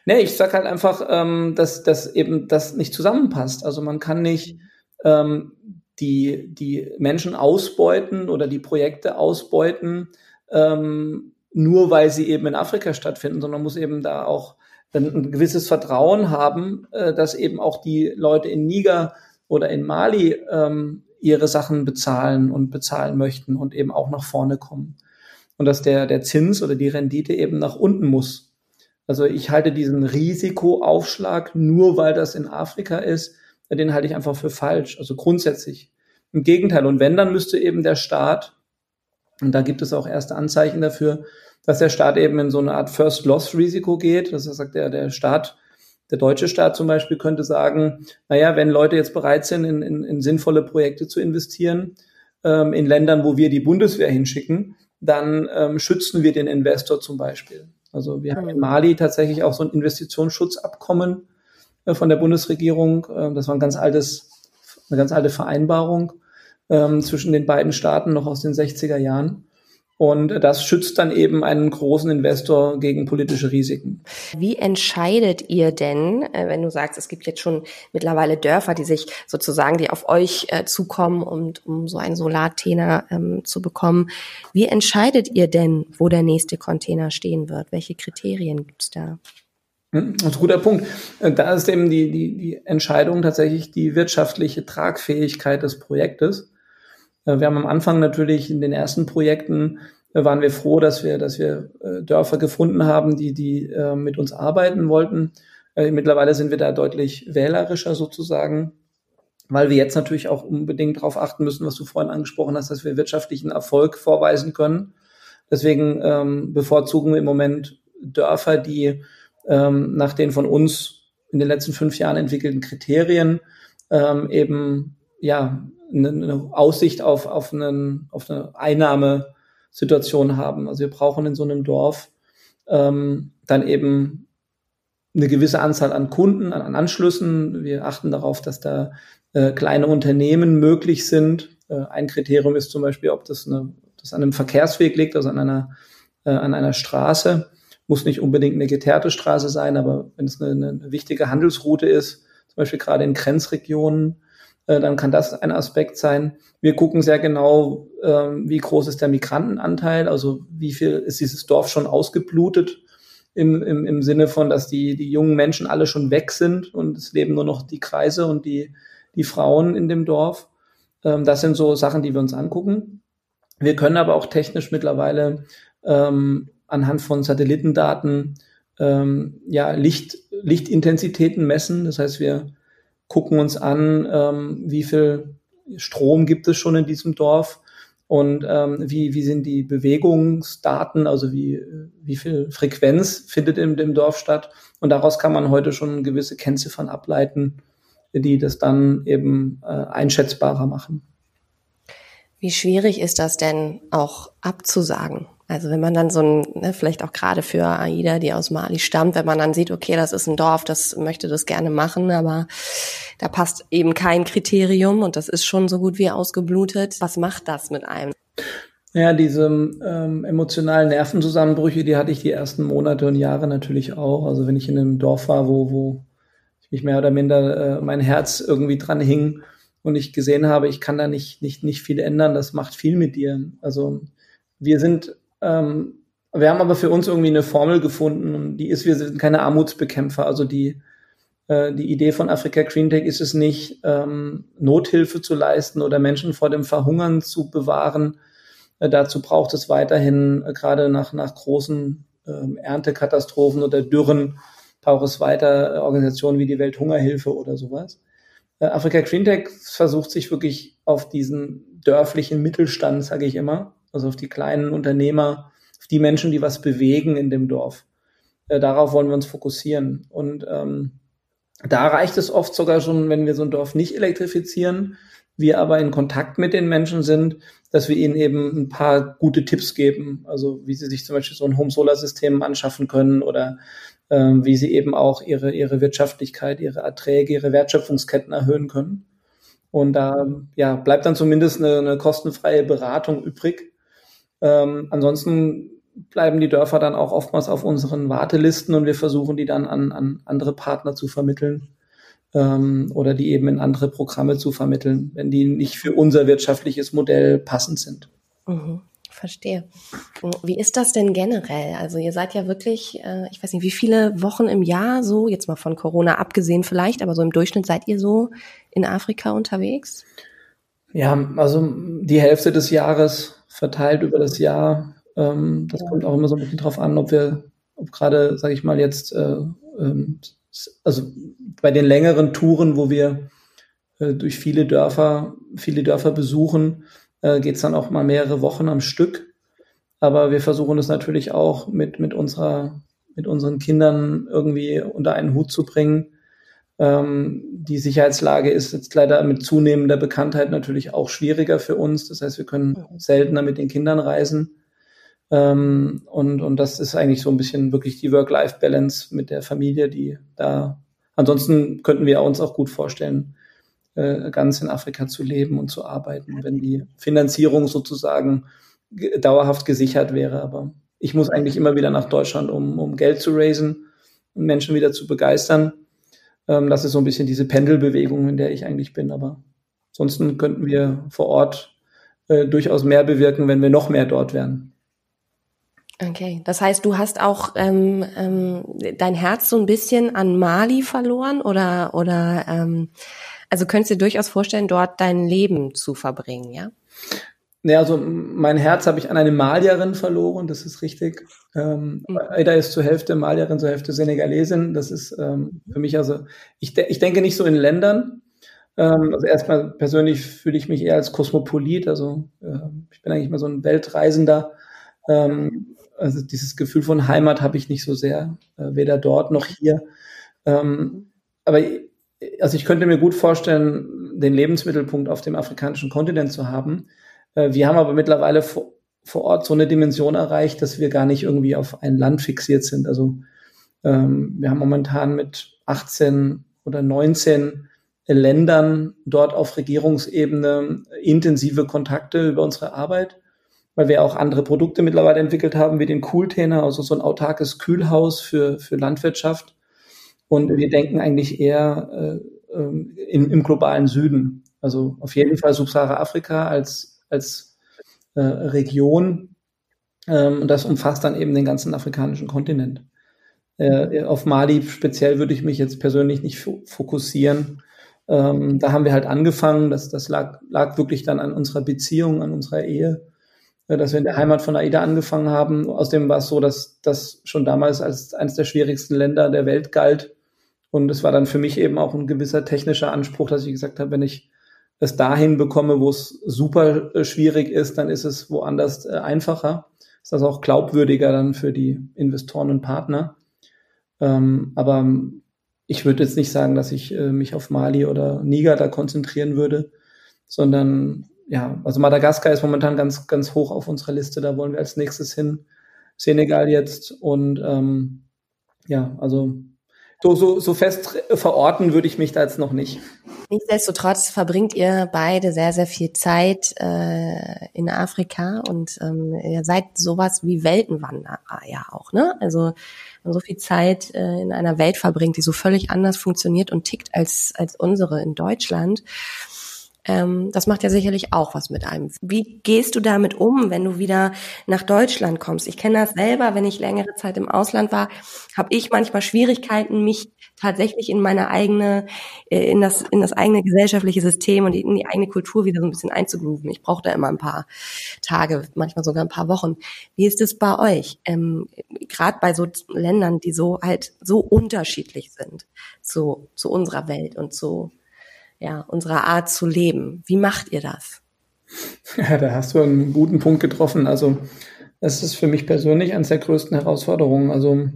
Nee, ich sag halt einfach, ähm, dass, dass eben das nicht zusammenpasst. Also man kann nicht ähm, die, die Menschen ausbeuten oder die Projekte ausbeuten, ähm, nur weil sie eben in Afrika stattfinden, sondern muss eben da auch ein, ein gewisses Vertrauen haben, äh, dass eben auch die Leute in Niger oder in Mali ähm, ihre Sachen bezahlen und bezahlen möchten und eben auch nach vorne kommen. Und dass der, der Zins oder die Rendite eben nach unten muss. Also ich halte diesen Risikoaufschlag nur, weil das in Afrika ist, den halte ich einfach für falsch. Also grundsätzlich. Im Gegenteil. Und wenn, dann müsste eben der Staat, und da gibt es auch erste Anzeichen dafür, dass der Staat eben in so eine Art First-Loss-Risiko geht. Das sagt der, der Staat, der deutsche Staat zum Beispiel könnte sagen, naja, wenn Leute jetzt bereit sind, in, in, in sinnvolle Projekte zu investieren, ähm, in Ländern, wo wir die Bundeswehr hinschicken, dann ähm, schützen wir den Investor zum Beispiel. Also wir haben in Mali tatsächlich auch so ein Investitionsschutzabkommen äh, von der Bundesregierung. Äh, das war ein ganz altes, eine ganz alte Vereinbarung ähm, zwischen den beiden Staaten noch aus den 60er Jahren. Und das schützt dann eben einen großen Investor gegen politische Risiken. Wie entscheidet ihr denn, äh, wenn du sagst, es gibt jetzt schon mittlerweile Dörfer, die sich sozusagen, die auf euch äh, zukommen, um, um so einen Solartena ähm, zu bekommen, wie entscheidet ihr denn, wo der nächste Container stehen wird? Welche Kriterien gibt's da? Hm, das ist ein guter Punkt. Äh, da ist eben die, die, die Entscheidung tatsächlich die wirtschaftliche Tragfähigkeit des Projektes. Äh, wir haben am Anfang natürlich in den ersten Projekten äh, waren wir froh, dass wir, dass wir äh, Dörfer gefunden haben, die, die mit uns arbeiten wollten. Mittlerweile sind wir da deutlich wählerischer sozusagen, weil wir jetzt natürlich auch unbedingt darauf achten müssen, was du vorhin angesprochen hast, dass wir wirtschaftlichen Erfolg vorweisen können. Deswegen ähm, bevorzugen wir im Moment Dörfer, die ähm, nach den von uns in den letzten fünf Jahren entwickelten Kriterien ähm, eben ja eine, eine Aussicht auf, auf, einen, auf eine Einnahmesituation haben. Also wir brauchen in so einem Dorf ähm, dann eben eine gewisse Anzahl an Kunden, an, an Anschlüssen. Wir achten darauf, dass da äh, kleine Unternehmen möglich sind. Äh, ein Kriterium ist zum Beispiel, ob das, eine, das an einem Verkehrsweg liegt, also an einer, äh, an einer Straße. Muss nicht unbedingt eine geteerte Straße sein, aber wenn es eine, eine wichtige Handelsroute ist, zum Beispiel gerade in Grenzregionen, äh, dann kann das ein Aspekt sein. Wir gucken sehr genau, ähm, wie groß ist der Migrantenanteil, also wie viel ist dieses Dorf schon ausgeblutet im, im, im Sinne von, dass die, die jungen Menschen alle schon weg sind und es leben nur noch die Kreise und die, die Frauen in dem Dorf. Ähm, das sind so Sachen, die wir uns angucken. Wir können aber auch technisch mittlerweile ähm, anhand von Satellitendaten ähm, ja, Licht, Lichtintensitäten messen. Das heißt, wir gucken uns an, ähm, wie viel Strom gibt es schon in diesem Dorf und ähm, wie, wie sind die Bewegungsdaten, also wie, wie viel Frequenz findet in dem Dorf statt. Und daraus kann man heute schon gewisse Kennziffern ableiten, die das dann eben äh, einschätzbarer machen. Wie schwierig ist das denn auch abzusagen? Also wenn man dann so ein, ne, vielleicht auch gerade für Aida, die aus Mali stammt, wenn man dann sieht, okay, das ist ein Dorf, das möchte das gerne machen, aber da passt eben kein Kriterium und das ist schon so gut wie ausgeblutet. Was macht das mit einem? Ja, diese ähm, emotionalen Nervenzusammenbrüche, die hatte ich die ersten Monate und Jahre natürlich auch. Also wenn ich in einem Dorf war, wo, wo ich mich mehr oder minder äh, mein Herz irgendwie dran hing und ich gesehen habe, ich kann da nicht, nicht, nicht viel ändern, das macht viel mit dir. Also wir sind ähm, wir haben aber für uns irgendwie eine Formel gefunden und die ist, wir sind keine Armutsbekämpfer. Also die, äh, die Idee von Afrika Green Tech ist es nicht, ähm, Nothilfe zu leisten oder Menschen vor dem Verhungern zu bewahren. Äh, dazu braucht es weiterhin, äh, gerade nach, nach großen äh, Erntekatastrophen oder Dürren, braucht es weiter äh, Organisationen wie die Welthungerhilfe oder sowas. Äh, Afrika Green Tech versucht sich wirklich auf diesen dörflichen Mittelstand, sage ich immer, also auf die kleinen Unternehmer, auf die Menschen, die was bewegen in dem Dorf. Äh, darauf wollen wir uns fokussieren. Und ähm, da reicht es oft sogar schon, wenn wir so ein Dorf nicht elektrifizieren, wir aber in Kontakt mit den Menschen sind, dass wir ihnen eben ein paar gute Tipps geben. Also wie sie sich zum Beispiel so ein Home-Solar-System anschaffen können oder ähm, wie sie eben auch ihre, ihre Wirtschaftlichkeit, ihre Erträge, ihre Wertschöpfungsketten erhöhen können. Und da ja, bleibt dann zumindest eine, eine kostenfreie Beratung übrig, ähm, ansonsten bleiben die Dörfer dann auch oftmals auf unseren Wartelisten und wir versuchen die dann an, an andere Partner zu vermitteln ähm, oder die eben in andere Programme zu vermitteln, wenn die nicht für unser wirtschaftliches Modell passend sind. Mhm, verstehe. Wie ist das denn generell? Also ihr seid ja wirklich, äh, ich weiß nicht, wie viele Wochen im Jahr so, jetzt mal von Corona abgesehen vielleicht, aber so im Durchschnitt seid ihr so in Afrika unterwegs? Ja, also die Hälfte des Jahres verteilt über das Jahr. Ähm, das ja. kommt auch immer so ein bisschen drauf an, ob wir, ob gerade, sage ich mal, jetzt, äh, ähm, also bei den längeren Touren, wo wir äh, durch viele Dörfer, viele Dörfer besuchen, äh, geht es dann auch mal mehrere Wochen am Stück. Aber wir versuchen es natürlich auch mit, mit unserer, mit unseren Kindern irgendwie unter einen Hut zu bringen ähm, die Sicherheitslage ist jetzt leider mit zunehmender Bekanntheit natürlich auch schwieriger für uns. Das heißt, wir können seltener mit den Kindern reisen. Ähm, und, und das ist eigentlich so ein bisschen wirklich die Work-Life-Balance mit der Familie, die da. Ansonsten könnten wir uns auch gut vorstellen, äh, ganz in Afrika zu leben und zu arbeiten, wenn die Finanzierung sozusagen dauerhaft gesichert wäre. Aber ich muss eigentlich immer wieder nach Deutschland, um, um Geld zu raisen und Menschen wieder zu begeistern. Ähm, das ist so ein bisschen diese Pendelbewegung, in der ich eigentlich bin. Aber ansonsten könnten wir vor Ort äh, durchaus mehr bewirken, wenn wir noch mehr dort wären. Okay, das heißt, du hast auch ähm, ähm, dein Herz so ein bisschen an Mali verloren oder oder ähm, also könntest du dir durchaus vorstellen, dort dein Leben zu verbringen, ja? Ja, also mein Herz habe ich an eine Malierin verloren, das ist richtig. Ähm, mhm. Ada ist zur Hälfte Malierin, zur Hälfte Senegalesin. Das ist ähm, für mich also, ich, de ich denke nicht so in Ländern. Ähm, also erstmal persönlich fühle ich mich eher als Kosmopolit. Also äh, ich bin eigentlich mal so ein Weltreisender. Ähm, also dieses Gefühl von Heimat habe ich nicht so sehr, äh, weder dort noch hier. Ähm, aber also ich könnte mir gut vorstellen, den Lebensmittelpunkt auf dem afrikanischen Kontinent zu haben wir haben aber mittlerweile vor, vor Ort so eine Dimension erreicht, dass wir gar nicht irgendwie auf ein Land fixiert sind. Also ähm, wir haben momentan mit 18 oder 19 Ländern dort auf Regierungsebene intensive Kontakte über unsere Arbeit, weil wir auch andere Produkte mittlerweile entwickelt haben, wie den Cooltainer, also so ein autarkes Kühlhaus für, für Landwirtschaft. Und wir denken eigentlich eher äh, ähm, in, im globalen Süden. Also auf jeden Fall Subsahara-Afrika als als äh, Region. Ähm, und das umfasst dann eben den ganzen afrikanischen Kontinent. Äh, auf Mali speziell würde ich mich jetzt persönlich nicht fokussieren. Ähm, da haben wir halt angefangen, das, das lag, lag wirklich dann an unserer Beziehung, an unserer Ehe, äh, dass wir in der Heimat von AIDA angefangen haben. Außerdem war es so, dass das schon damals als eines der schwierigsten Länder der Welt galt. Und es war dann für mich eben auch ein gewisser technischer Anspruch, dass ich gesagt habe, wenn ich es dahin bekomme, wo es super äh, schwierig ist, dann ist es woanders äh, einfacher. Ist das auch glaubwürdiger dann für die Investoren und Partner. Ähm, aber ich würde jetzt nicht sagen, dass ich äh, mich auf Mali oder Niger da konzentrieren würde, sondern ja, also Madagaskar ist momentan ganz, ganz hoch auf unserer Liste. Da wollen wir als nächstes hin. Senegal jetzt und ähm, ja, also so, so, so fest verorten würde ich mich da jetzt noch nicht. Nichtsdestotrotz verbringt ihr beide sehr, sehr viel Zeit äh, in Afrika und ähm, ihr seid sowas wie Weltenwanderer ja auch, ne? Also man so viel Zeit äh, in einer Welt verbringt, die so völlig anders funktioniert und tickt als, als unsere in Deutschland. Ähm, das macht ja sicherlich auch was mit einem. Wie gehst du damit um, wenn du wieder nach Deutschland kommst? Ich kenne das selber, wenn ich längere Zeit im Ausland war, habe ich manchmal Schwierigkeiten, mich tatsächlich in meine eigene, äh, in das, in das eigene gesellschaftliche System und in die eigene Kultur wieder so ein bisschen einzugrooven. Ich brauche da immer ein paar Tage, manchmal sogar ein paar Wochen. Wie ist es bei euch? Ähm, Gerade bei so Ländern, die so halt so unterschiedlich sind zu, zu unserer Welt und zu ja, unserer Art zu leben. Wie macht ihr das? Ja, da hast du einen guten Punkt getroffen. Also das ist für mich persönlich eines der größten Herausforderungen. Also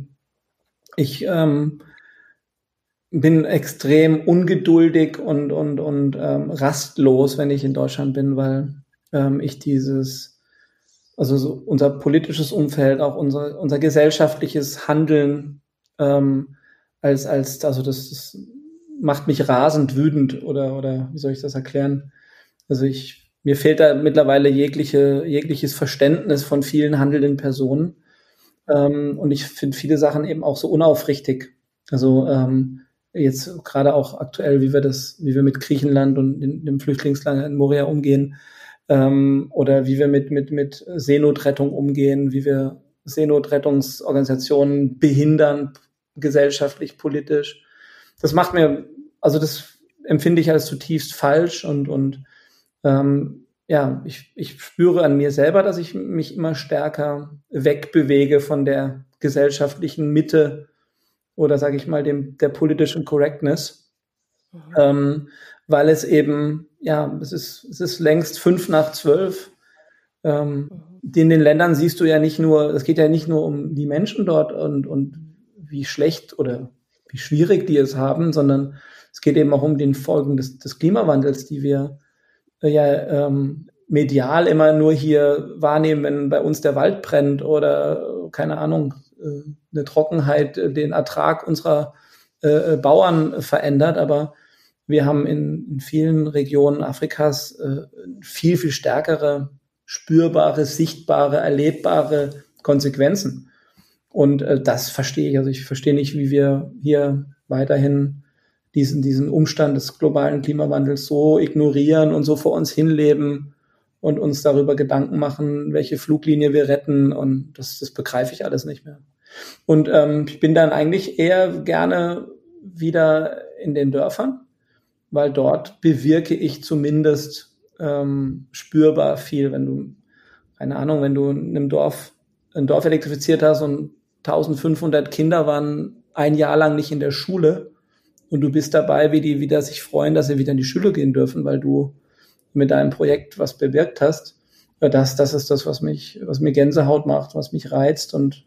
ich ähm, bin extrem ungeduldig und, und, und ähm, rastlos, wenn ich in Deutschland bin, weil ähm, ich dieses, also so unser politisches Umfeld, auch unser, unser gesellschaftliches Handeln ähm, als, als, also das, das macht mich rasend wütend oder, oder wie soll ich das erklären? Also ich, mir fehlt da mittlerweile jegliche, jegliches Verständnis von vielen handelnden Personen. Ähm, und ich finde viele Sachen eben auch so unaufrichtig. Also ähm, jetzt gerade auch aktuell, wie wir das, wie wir mit Griechenland und dem Flüchtlingslager in Moria umgehen, ähm, oder wie wir mit, mit, mit Seenotrettung umgehen, wie wir Seenotrettungsorganisationen behindern, gesellschaftlich, politisch das macht mir, also das empfinde ich als zutiefst falsch und, und ähm, ja, ich, ich spüre an mir selber, dass ich mich immer stärker wegbewege von der gesellschaftlichen Mitte oder sage ich mal dem der politischen Correctness, mhm. ähm, weil es eben ja es ist es ist längst fünf nach zwölf. Ähm, mhm. In den Ländern siehst du ja nicht nur, es geht ja nicht nur um die Menschen dort und und wie schlecht oder wie schwierig die es haben, sondern es geht eben auch um den Folgen des, des Klimawandels, die wir äh, ja ähm, medial immer nur hier wahrnehmen, wenn bei uns der Wald brennt oder keine Ahnung, äh, eine Trockenheit äh, den Ertrag unserer äh, äh, Bauern verändert. Aber wir haben in, in vielen Regionen Afrikas äh, viel, viel stärkere, spürbare, sichtbare, erlebbare Konsequenzen. Und äh, das verstehe ich. Also ich verstehe nicht, wie wir hier weiterhin diesen, diesen Umstand des globalen Klimawandels so ignorieren und so vor uns hinleben und uns darüber Gedanken machen, welche Fluglinie wir retten. Und das, das begreife ich alles nicht mehr. Und ähm, ich bin dann eigentlich eher gerne wieder in den Dörfern, weil dort bewirke ich zumindest ähm, spürbar viel, wenn du, keine Ahnung, wenn du in einem Dorf, ein Dorf elektrifiziert hast und 1500 Kinder waren ein Jahr lang nicht in der Schule und du bist dabei, wie die wieder sich freuen, dass sie wieder in die Schule gehen dürfen, weil du mit deinem Projekt was bewirkt hast. Das, das ist das, was mich, was mir Gänsehaut macht, was mich reizt und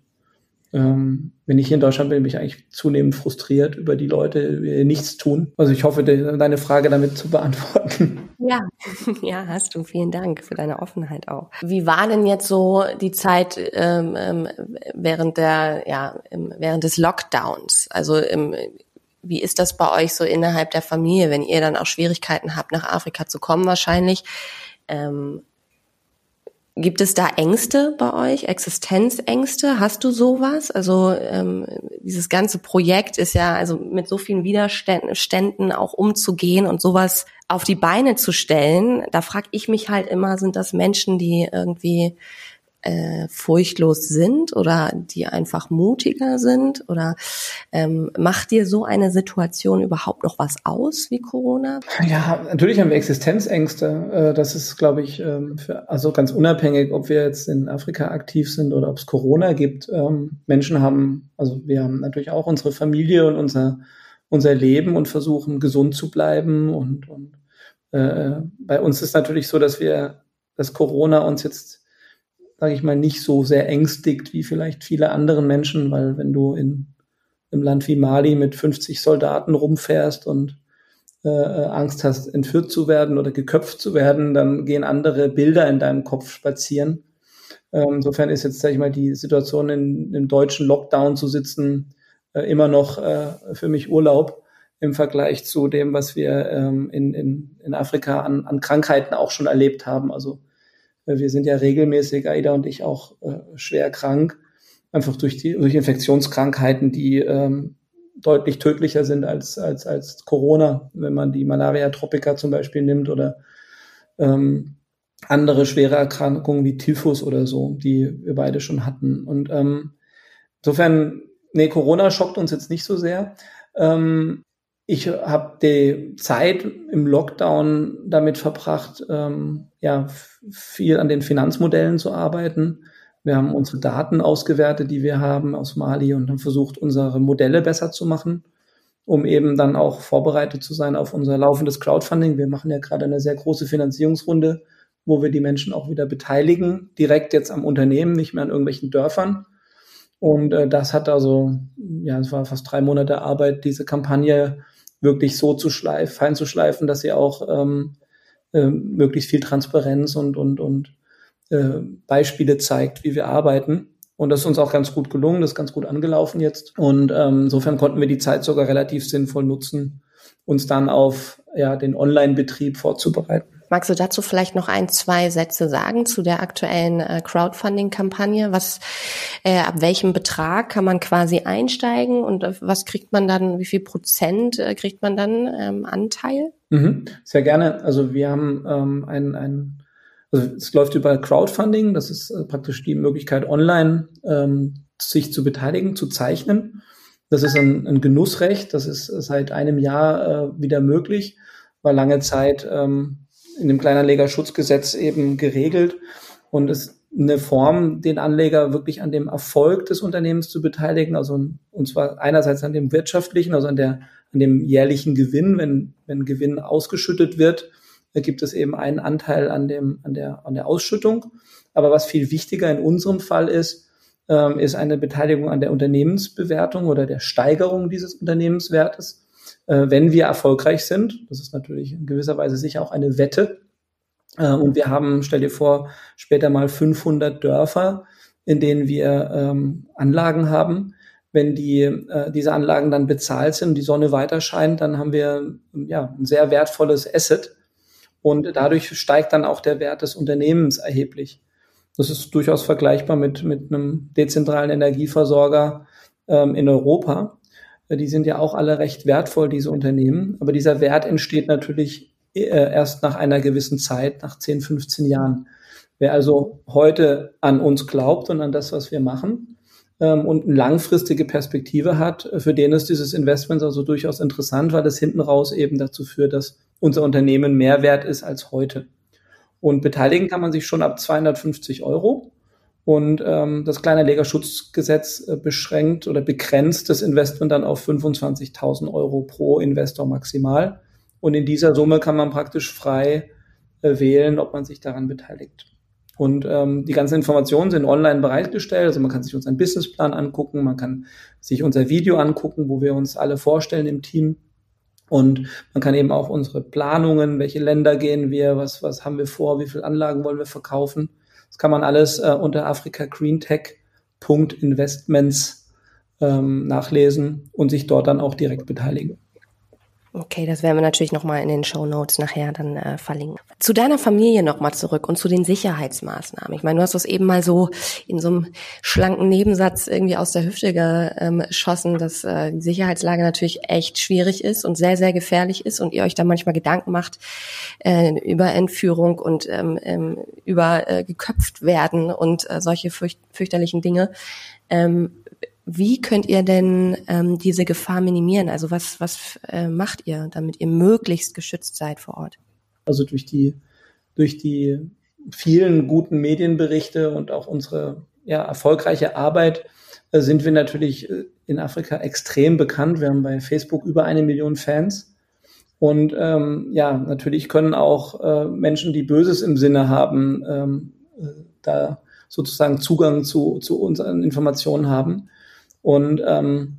ähm, wenn ich hier in Deutschland bin, bin ich eigentlich zunehmend frustriert über die Leute, die nichts tun. Also ich hoffe, deine Frage damit zu beantworten. Ja, ja, hast du. Vielen Dank für deine Offenheit auch. Wie war denn jetzt so die Zeit ähm, ähm während der, ja, während des Lockdowns? Also im, wie ist das bei euch so innerhalb der Familie, wenn ihr dann auch Schwierigkeiten habt, nach Afrika zu kommen wahrscheinlich? Ähm, Gibt es da Ängste bei euch, Existenzängste? Hast du sowas? Also ähm, dieses ganze Projekt ist ja, also mit so vielen Widerständen auch umzugehen und sowas auf die Beine zu stellen. Da frage ich mich halt immer, sind das Menschen, die irgendwie äh, furchtlos sind oder die einfach mutiger sind? Oder ähm, macht dir so eine Situation überhaupt noch was aus wie Corona? Ja, natürlich haben wir Existenzängste. Äh, das ist, glaube ich, ähm, für, also ganz unabhängig, ob wir jetzt in Afrika aktiv sind oder ob es Corona gibt. Ähm, Menschen haben, also wir haben natürlich auch unsere Familie und unser unser Leben und versuchen gesund zu bleiben und, und äh, bei uns ist natürlich so, dass wir, dass Corona uns jetzt sage ich mal, nicht so sehr ängstigt wie vielleicht viele anderen Menschen, weil wenn du in einem Land wie Mali mit 50 Soldaten rumfährst und äh, Angst hast, entführt zu werden oder geköpft zu werden, dann gehen andere Bilder in deinem Kopf spazieren. Ähm, insofern ist jetzt, sag ich mal, die Situation in, im deutschen Lockdown zu sitzen äh, immer noch äh, für mich Urlaub im Vergleich zu dem, was wir ähm, in, in, in Afrika an, an Krankheiten auch schon erlebt haben. Also wir sind ja regelmäßig, Aida und ich, auch äh, schwer krank, einfach durch die durch Infektionskrankheiten, die ähm, deutlich tödlicher sind als, als, als Corona, wenn man die Malaria tropica zum Beispiel nimmt oder ähm, andere schwere Erkrankungen wie Typhus oder so, die wir beide schon hatten. Und ähm, insofern, nee, Corona schockt uns jetzt nicht so sehr. Ähm, ich habe die Zeit im Lockdown damit verbracht, ähm, ja, viel an den Finanzmodellen zu arbeiten. Wir haben unsere Daten ausgewertet, die wir haben aus Mali und haben versucht, unsere Modelle besser zu machen, um eben dann auch vorbereitet zu sein auf unser laufendes Crowdfunding. Wir machen ja gerade eine sehr große Finanzierungsrunde, wo wir die Menschen auch wieder beteiligen, direkt jetzt am Unternehmen, nicht mehr an irgendwelchen Dörfern. Und äh, das hat also, ja, es war fast drei Monate Arbeit, diese Kampagne wirklich so zu schleifen, fein zu schleifen, dass sie auch ähm, äh, möglichst viel Transparenz und, und, und äh, Beispiele zeigt, wie wir arbeiten. Und das ist uns auch ganz gut gelungen, das ist ganz gut angelaufen jetzt. Und ähm, insofern konnten wir die Zeit sogar relativ sinnvoll nutzen, uns dann auf ja, den Online-Betrieb vorzubereiten. Magst du dazu vielleicht noch ein, zwei Sätze sagen zu der aktuellen äh, Crowdfunding-Kampagne? Was, äh, ab welchem Betrag kann man quasi einsteigen und äh, was kriegt man dann, wie viel Prozent äh, kriegt man dann ähm, Anteil? Mhm, sehr gerne. Also wir haben ähm, ein, ein also es läuft über Crowdfunding, das ist äh, praktisch die Möglichkeit, online ähm, sich zu beteiligen, zu zeichnen. Das ist ein, ein Genussrecht, das ist seit einem Jahr äh, wieder möglich, war lange Zeit ähm, in dem Kleinanlegerschutzgesetz eben geregelt. Und ist eine Form, den Anleger wirklich an dem Erfolg des Unternehmens zu beteiligen, also und zwar einerseits an dem wirtschaftlichen, also an der an dem jährlichen Gewinn, wenn wenn Gewinn ausgeschüttet wird, gibt es eben einen Anteil an dem an der an der Ausschüttung. Aber was viel wichtiger in unserem Fall ist, ähm, ist eine Beteiligung an der Unternehmensbewertung oder der Steigerung dieses Unternehmenswertes äh, wenn wir erfolgreich sind. Das ist natürlich in gewisser Weise sicher auch eine Wette. Äh, und wir haben, stell dir vor, später mal 500 Dörfer, in denen wir ähm, Anlagen haben. Wenn die, äh, diese Anlagen dann bezahlt sind und die Sonne weiter scheint, dann haben wir ja, ein sehr wertvolles Asset. Und dadurch steigt dann auch der Wert des Unternehmens erheblich. Das ist durchaus vergleichbar mit, mit einem dezentralen Energieversorger ähm, in Europa. Die sind ja auch alle recht wertvoll, diese Unternehmen. Aber dieser Wert entsteht natürlich äh, erst nach einer gewissen Zeit, nach 10, 15 Jahren. Wer also heute an uns glaubt und an das, was wir machen, ähm, und eine langfristige Perspektive hat, für den ist dieses Investment also durchaus interessant, weil es hinten raus eben dazu führt, dass unser Unternehmen mehr wert ist als heute. Und beteiligen kann man sich schon ab 250 Euro. Und ähm, das Kleinanlegerschutzgesetz äh, beschränkt oder begrenzt das Investment dann auf 25.000 Euro pro Investor maximal. Und in dieser Summe kann man praktisch frei äh, wählen, ob man sich daran beteiligt. Und ähm, die ganzen Informationen sind online bereitgestellt. Also man kann sich unseren Businessplan angucken, man kann sich unser Video angucken, wo wir uns alle vorstellen im Team. Und man kann eben auch unsere Planungen, welche Länder gehen wir, was, was haben wir vor, wie viele Anlagen wollen wir verkaufen. Das kann man alles äh, unter africagreentech.investments ähm, nachlesen und sich dort dann auch direkt beteiligen. Okay, das werden wir natürlich nochmal in den Show Notes nachher dann äh, verlinken. Zu deiner Familie nochmal zurück und zu den Sicherheitsmaßnahmen. Ich meine, du hast das eben mal so in so einem schlanken Nebensatz irgendwie aus der Hüfte geschossen, dass äh, die Sicherheitslage natürlich echt schwierig ist und sehr, sehr gefährlich ist und ihr euch da manchmal Gedanken macht äh, über Entführung und ähm, ähm, über äh, geköpft werden und äh, solche fürcht fürchterlichen Dinge. Ähm, wie könnt ihr denn ähm, diese Gefahr minimieren? Also was, was äh, macht ihr, damit ihr möglichst geschützt seid vor Ort? Also durch die, durch die vielen guten Medienberichte und auch unsere ja, erfolgreiche Arbeit äh, sind wir natürlich äh, in Afrika extrem bekannt. Wir haben bei Facebook über eine Million Fans. Und ähm, ja, natürlich können auch äh, Menschen, die Böses im Sinne haben, ähm, äh, da sozusagen Zugang zu, zu unseren Informationen haben. Und ähm,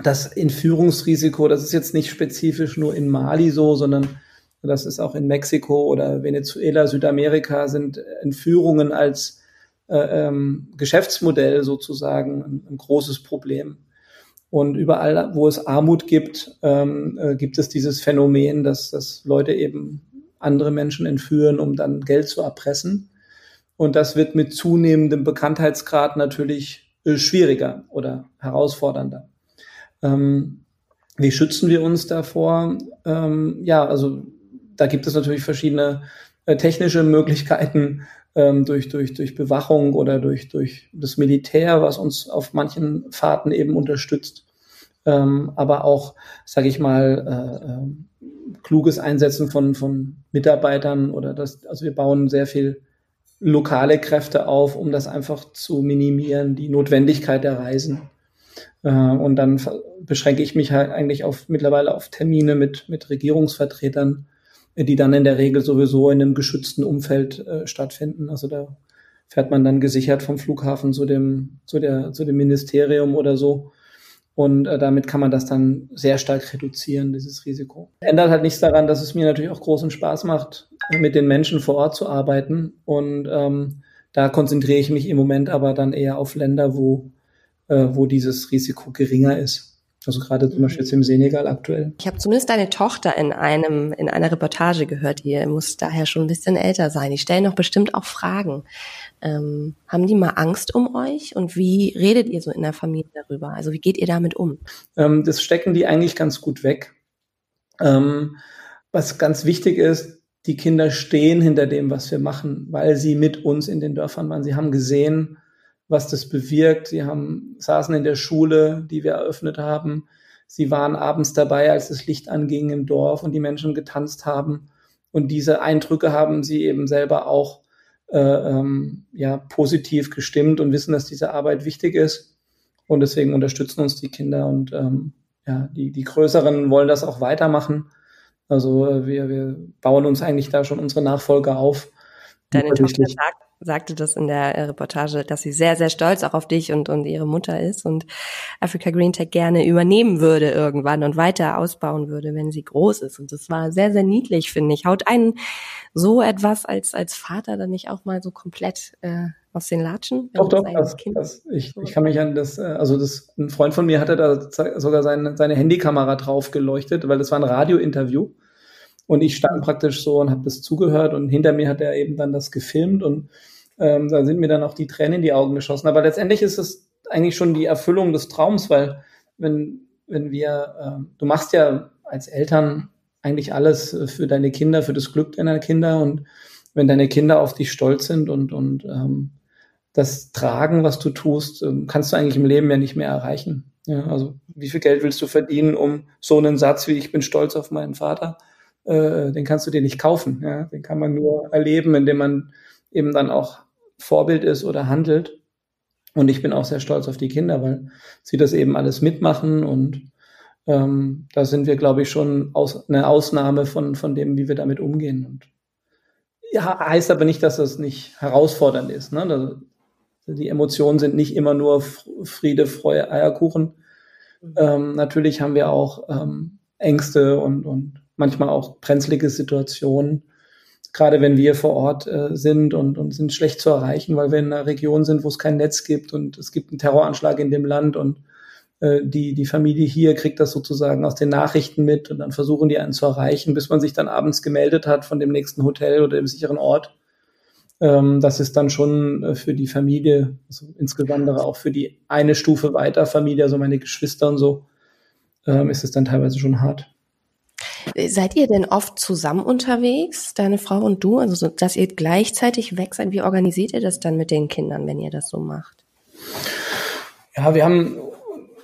das Entführungsrisiko, das ist jetzt nicht spezifisch nur in Mali so, sondern das ist auch in Mexiko oder Venezuela, Südamerika sind Entführungen als äh, ähm, Geschäftsmodell sozusagen ein, ein, großes Problem. Und überall, wo es Armut gibt, ähm, äh, gibt es dieses Phänomen, dass, dass Leute eben andere Menschen entführen, um dann Geld zu erpressen. Und das wird mit zunehmendem Bekanntheitsgrad natürlich schwieriger oder herausfordernder. Ähm, wie schützen wir uns davor? Ähm, ja, also da gibt es natürlich verschiedene äh, technische Möglichkeiten ähm, durch, durch, durch Bewachung oder durch, durch das Militär, was uns auf manchen Fahrten eben unterstützt. Ähm, aber auch, sage ich mal, äh, äh, kluges Einsetzen von, von Mitarbeitern oder das, also wir bauen sehr viel lokale Kräfte auf, um das einfach zu minimieren, die Notwendigkeit der Reisen. Äh, und dann beschränke ich mich halt eigentlich auf mittlerweile auf Termine mit, mit Regierungsvertretern, die dann in der Regel sowieso in einem geschützten Umfeld äh, stattfinden. Also da fährt man dann gesichert vom Flughafen zu dem, zu der, zu dem Ministerium oder so. Und äh, damit kann man das dann sehr stark reduzieren, dieses Risiko. Ändert halt nichts daran, dass es mir natürlich auch großen Spaß macht, mit den Menschen vor Ort zu arbeiten. Und ähm, da konzentriere ich mich im Moment aber dann eher auf Länder, wo, äh, wo dieses Risiko geringer ist. Also gerade zum Beispiel jetzt im Senegal aktuell. Ich habe zumindest deine Tochter in einem in einer Reportage gehört. Ihr muss daher schon ein bisschen älter sein. Die stellen doch bestimmt auch Fragen. Ähm, haben die mal Angst um euch? Und wie redet ihr so in der Familie darüber? Also wie geht ihr damit um? Ähm, das stecken die eigentlich ganz gut weg. Ähm, was ganz wichtig ist, die Kinder stehen hinter dem, was wir machen, weil sie mit uns in den Dörfern waren. Sie haben gesehen, was das bewirkt. Sie haben, saßen in der Schule, die wir eröffnet haben. Sie waren abends dabei, als das Licht anging im Dorf und die Menschen getanzt haben. Und diese Eindrücke haben sie eben selber auch äh, ähm, ja, positiv gestimmt und wissen, dass diese Arbeit wichtig ist. Und deswegen unterstützen uns die Kinder und ähm, ja, die, die Größeren wollen das auch weitermachen. Also äh, wir, wir bauen uns eigentlich da schon unsere Nachfolger auf. Deine Tochter sagt, sagte das in der äh, Reportage, dass sie sehr, sehr stolz auch auf dich und, und ihre Mutter ist und Africa Green Tech gerne übernehmen würde irgendwann und weiter ausbauen würde, wenn sie groß ist. Und das war sehr, sehr niedlich, finde ich. Haut einen so etwas als, als Vater dann nicht auch mal so komplett äh, aus den Latschen? Doch, doch, das, das, ich, ich kann mich an das, äh, also das, ein Freund von mir hatte da sogar seine, seine Handykamera drauf geleuchtet, weil das war ein Radiointerview. Und ich stand praktisch so und habe das zugehört und hinter mir hat er eben dann das gefilmt und ähm, da sind mir dann auch die Tränen in die Augen geschossen. Aber letztendlich ist es eigentlich schon die Erfüllung des Traums, weil wenn, wenn wir, äh, du machst ja als Eltern eigentlich alles für deine Kinder, für das Glück deiner Kinder und wenn deine Kinder auf dich stolz sind und, und ähm, das tragen, was du tust, ähm, kannst du eigentlich im Leben ja nicht mehr erreichen. Ja, also wie viel Geld willst du verdienen, um so einen Satz wie ich bin stolz auf meinen Vater äh, den kannst du dir nicht kaufen. Ja? Den kann man nur erleben, indem man eben dann auch Vorbild ist oder handelt. Und ich bin auch sehr stolz auf die Kinder, weil sie das eben alles mitmachen und ähm, da sind wir, glaube ich, schon aus, eine Ausnahme von, von dem, wie wir damit umgehen. Und ja, heißt aber nicht, dass das nicht herausfordernd ist. Ne? Die Emotionen sind nicht immer nur Friede, Freude, Eierkuchen. Mhm. Ähm, natürlich haben wir auch ähm, Ängste und, und manchmal auch brenzlige Situationen. Gerade wenn wir vor Ort äh, sind und, und sind schlecht zu erreichen, weil wir in einer Region sind, wo es kein Netz gibt und es gibt einen Terroranschlag in dem Land und äh, die, die Familie hier kriegt das sozusagen aus den Nachrichten mit und dann versuchen die einen zu erreichen, bis man sich dann abends gemeldet hat von dem nächsten Hotel oder dem sicheren Ort. Ähm, das ist dann schon äh, für die Familie, also insbesondere auch für die eine Stufe weiter Familie, also meine Geschwister und so, ähm, ist es dann teilweise schon hart. Seid ihr denn oft zusammen unterwegs, deine Frau und du? Also, so, dass ihr gleichzeitig weg seid? Wie organisiert ihr das dann mit den Kindern, wenn ihr das so macht? Ja, wir haben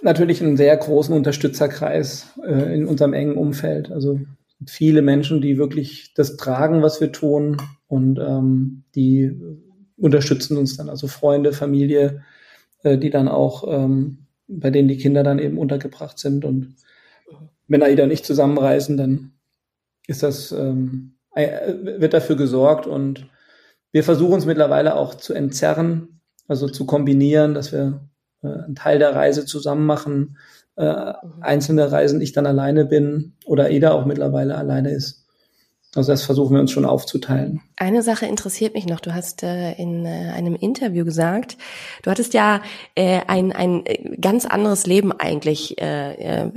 natürlich einen sehr großen Unterstützerkreis äh, in unserem engen Umfeld. Also viele Menschen, die wirklich das tragen, was wir tun und ähm, die unterstützen uns dann. Also Freunde, Familie, äh, die dann auch, ähm, bei denen die Kinder dann eben untergebracht sind. Und wenn AIDA nicht zusammenreisen, dann ist das, ähm, äh, wird dafür gesorgt und wir versuchen es mittlerweile auch zu entzerren, also zu kombinieren, dass wir äh, einen Teil der Reise zusammen machen, äh, einzelne Reisen ich dann alleine bin oder Eda auch mittlerweile alleine ist. Also das versuchen wir uns schon aufzuteilen. Eine Sache interessiert mich noch. Du hast äh, in äh, einem Interview gesagt, du hattest ja äh, ein, ein äh, ganz anderes Leben eigentlich äh, äh,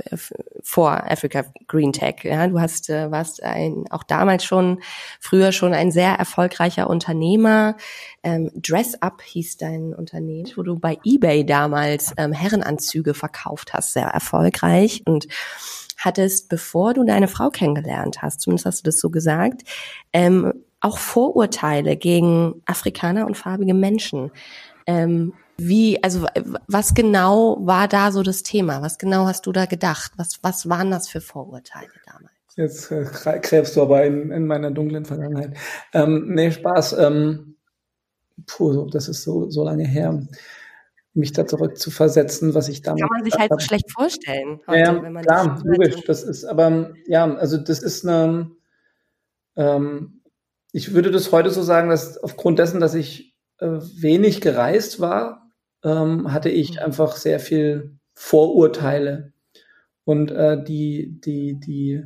vor Africa Green Tech. Ja? Du hast, äh, warst ein, auch damals schon, früher schon ein sehr erfolgreicher Unternehmer. Ähm, Dress Up hieß dein Unternehmen, wo du bei eBay damals ähm, Herrenanzüge verkauft hast, sehr erfolgreich und hattest, bevor du deine Frau kennengelernt hast, zumindest hast du das so gesagt, ähm, auch Vorurteile gegen Afrikaner und farbige Menschen. Ähm, wie, also was genau war da so das Thema? Was genau hast du da gedacht? Was, was waren das für Vorurteile damals? Jetzt äh, gräbst du aber in, in meiner dunklen Vergangenheit. Ähm, nee, Spaß. Ähm, puh, das ist so, so lange her mich da zurück zu versetzen, was ich damals. Kann man sich halt so schlecht vorstellen. Heute, ja, wenn man klar, logisch. Das ist, aber ja, also das ist eine. Ähm, ich würde das heute so sagen, dass aufgrund dessen, dass ich äh, wenig gereist war, ähm, hatte ich mhm. einfach sehr viel Vorurteile und äh, die die die